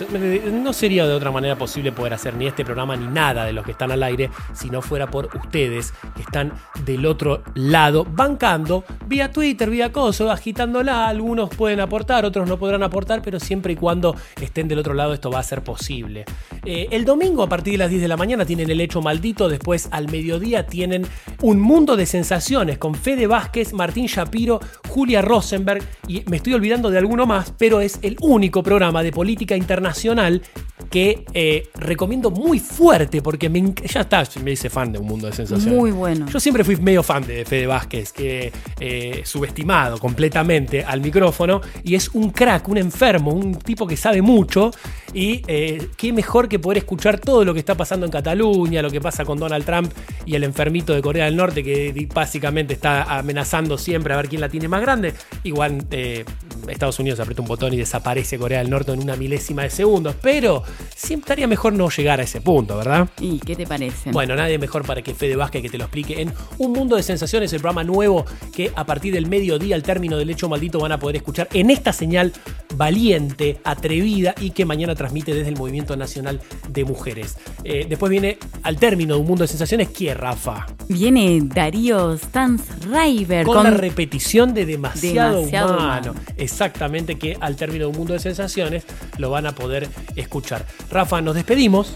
no sería de otra manera posible poder hacer ni este programa ni nada de los que están al aire si no fuera por ustedes que están del otro lado bancando vía Twitter, vía coso, agitándola. Algunos pueden aportar, otros no podrán aportar, pero siempre y cuando estén del otro lado esto va a ser posible. Eh, el domingo a partir de las 10 de la mañana tienen el hecho maldito, después al mediodía tienen un mundo de sensaciones con Fede Vázquez, Martín Shapiro, Julia Rosenberg y me estoy olvidando de alguno más, pero es el único programa de política internacional que eh, recomiendo muy fuerte porque me, ya está, me hice fan de un mundo de sensaciones. Muy bueno. Yo siempre fui medio fan de Fede Vázquez, que eh, subestimado completamente al micrófono y es un crack, un enfermo, un tipo que sabe mucho y eh, qué mejor que poder escuchar todo lo que está pasando en Cataluña, lo que pasa con Donald Trump y el enfermito de Corea del Norte que básicamente está amenazando siempre a ver quién la tiene más grande. Igual eh, Estados Unidos aprieta un botón y desaparece Corea del Norte en una milésima de segundos, pero siempre estaría mejor no llegar a ese punto, ¿verdad? ¿Y qué te parece? Bueno, nadie mejor para que Fede Vázquez que te lo explique en Un Mundo de Sensaciones, el programa nuevo que a partir del mediodía, al término del hecho maldito, van a poder escuchar en esta señal valiente, atrevida y que mañana transmite desde el Movimiento Nacional de Mujeres. Eh, después viene al término de Un Mundo de Sensaciones, ¿quién, Rafa? Viene Darío Stansriver Con, la repetición de demasiado, Demasiado humano. Humano. Exactamente, que al término de Un Mundo de Sensaciones lo van a poder escuchar. Rafa, nos despedimos.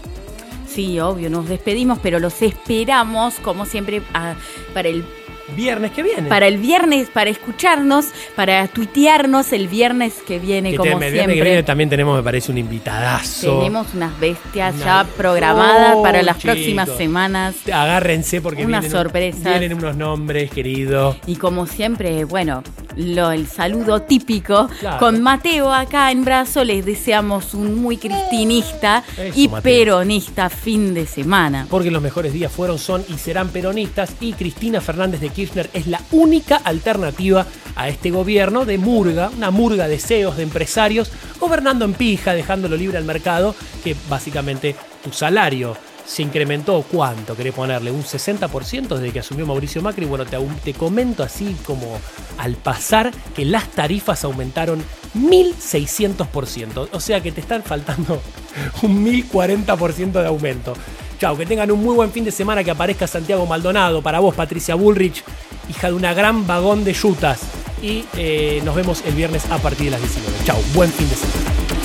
Sí, obvio, nos despedimos, pero los esperamos, como siempre, a- para el Viernes que viene. para el viernes, para escucharnos, para tuitearnos el viernes que viene, Que como te- el viernes que viene también tenemos, me parece, un invitadazo. Tenemos unas bestias Una- ya programadas Oh, para las chicos. próximas semanas. Agárrense porque Unas vienen, sorpresas. vienen unos nombres, querido. Y como siempre, bueno, lo, el saludo típico. Claro. Con Mateo acá en brazo les deseamos un muy cristinista Eso, y Mateo. peronista fin de semana. Porque los mejores días fueron, son y serán peronistas y Cristina Fernández de Kirchner es la única alternativa a este gobierno de murga, una murga de CEOs, de empresarios, gobernando en pija, dejándolo libre al mercado, que básicamente tu salario se incrementó, ¿cuánto querés ponerle? ¿Un 60% desde que asumió Mauricio Macri? Bueno, te, te comento así como al pasar que las tarifas aumentaron 1.600%, o sea que te están faltando un 1.040% de aumento. Chao, que tengan un muy buen fin de semana, que aparezca Santiago Maldonado, para vos Patricia Bullrich, hija de una gran vagón de yutas. Y eh, nos vemos el viernes a partir de las 19. Chao, buen fin de semana.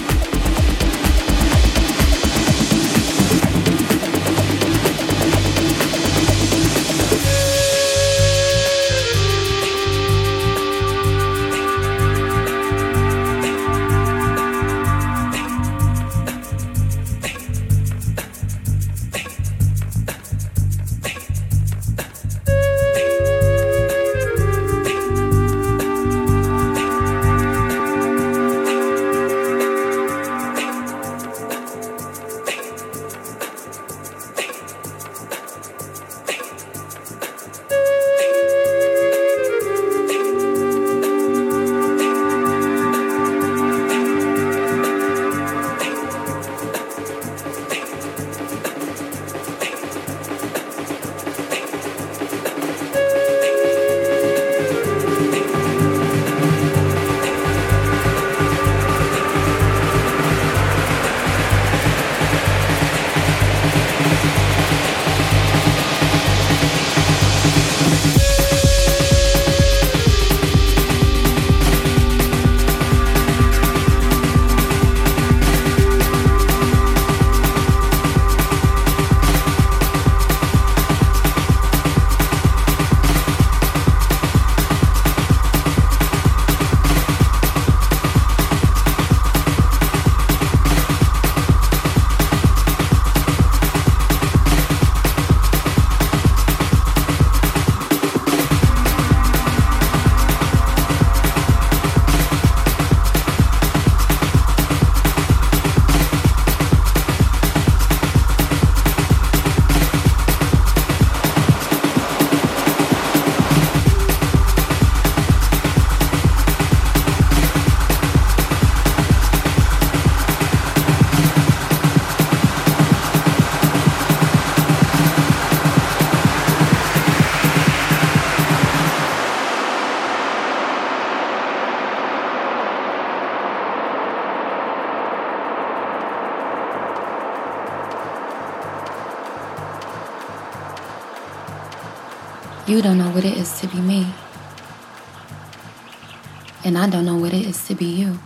Don't know what it is to be me. And I don't know what it is to be you.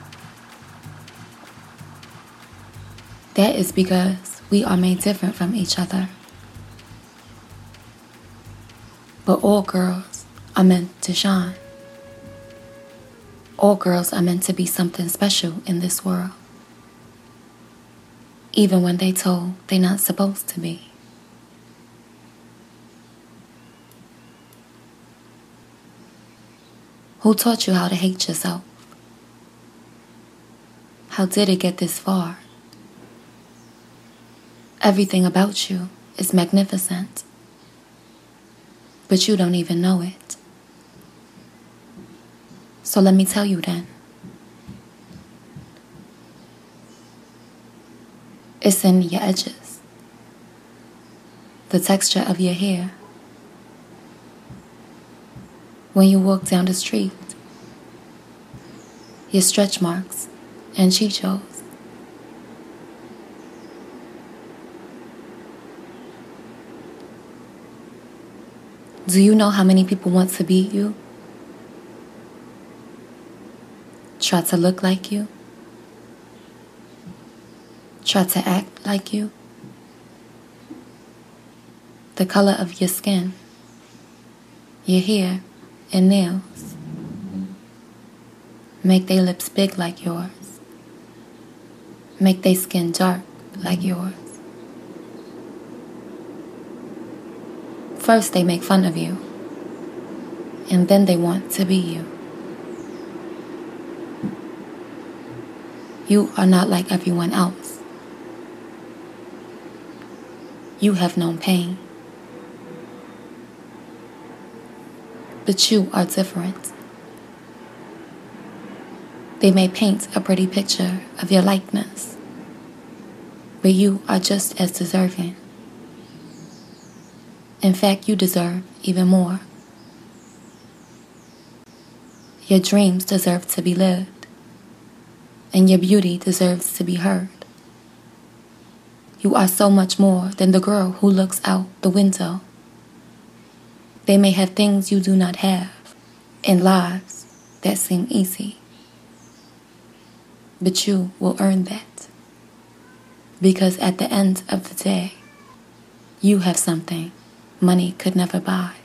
That is because we are made different from each other. But all girls are meant to shine. All girls are meant to be something special in this world. Even when they told they're not supposed to be. Who taught you how to hate yourself? How did it get this far? Everything about you is magnificent, but you don't even know it. So let me tell you then. It's in your edges, the texture of your hair, when you walk down the street, your stretch marks and chichos. Do you know how many people want to be you? Try to look like you? Try to act like you? The color of your skin, your hair, and nails make their lips big like yours, make their skin dark like yours. First, they make fun of you, and then they want to be you. You are not like everyone else. You have known pain. But you are different. They may paint a pretty picture of your likeness, but you are just as deserving. In fact, you deserve even more. Your dreams deserve to be lived, and your beauty deserves to be heard. You are so much more than the girl who looks out the window. They may have things you do not have, and lives that seem easy. But you will earn that. Because at the end of the day, you have something money could never buy.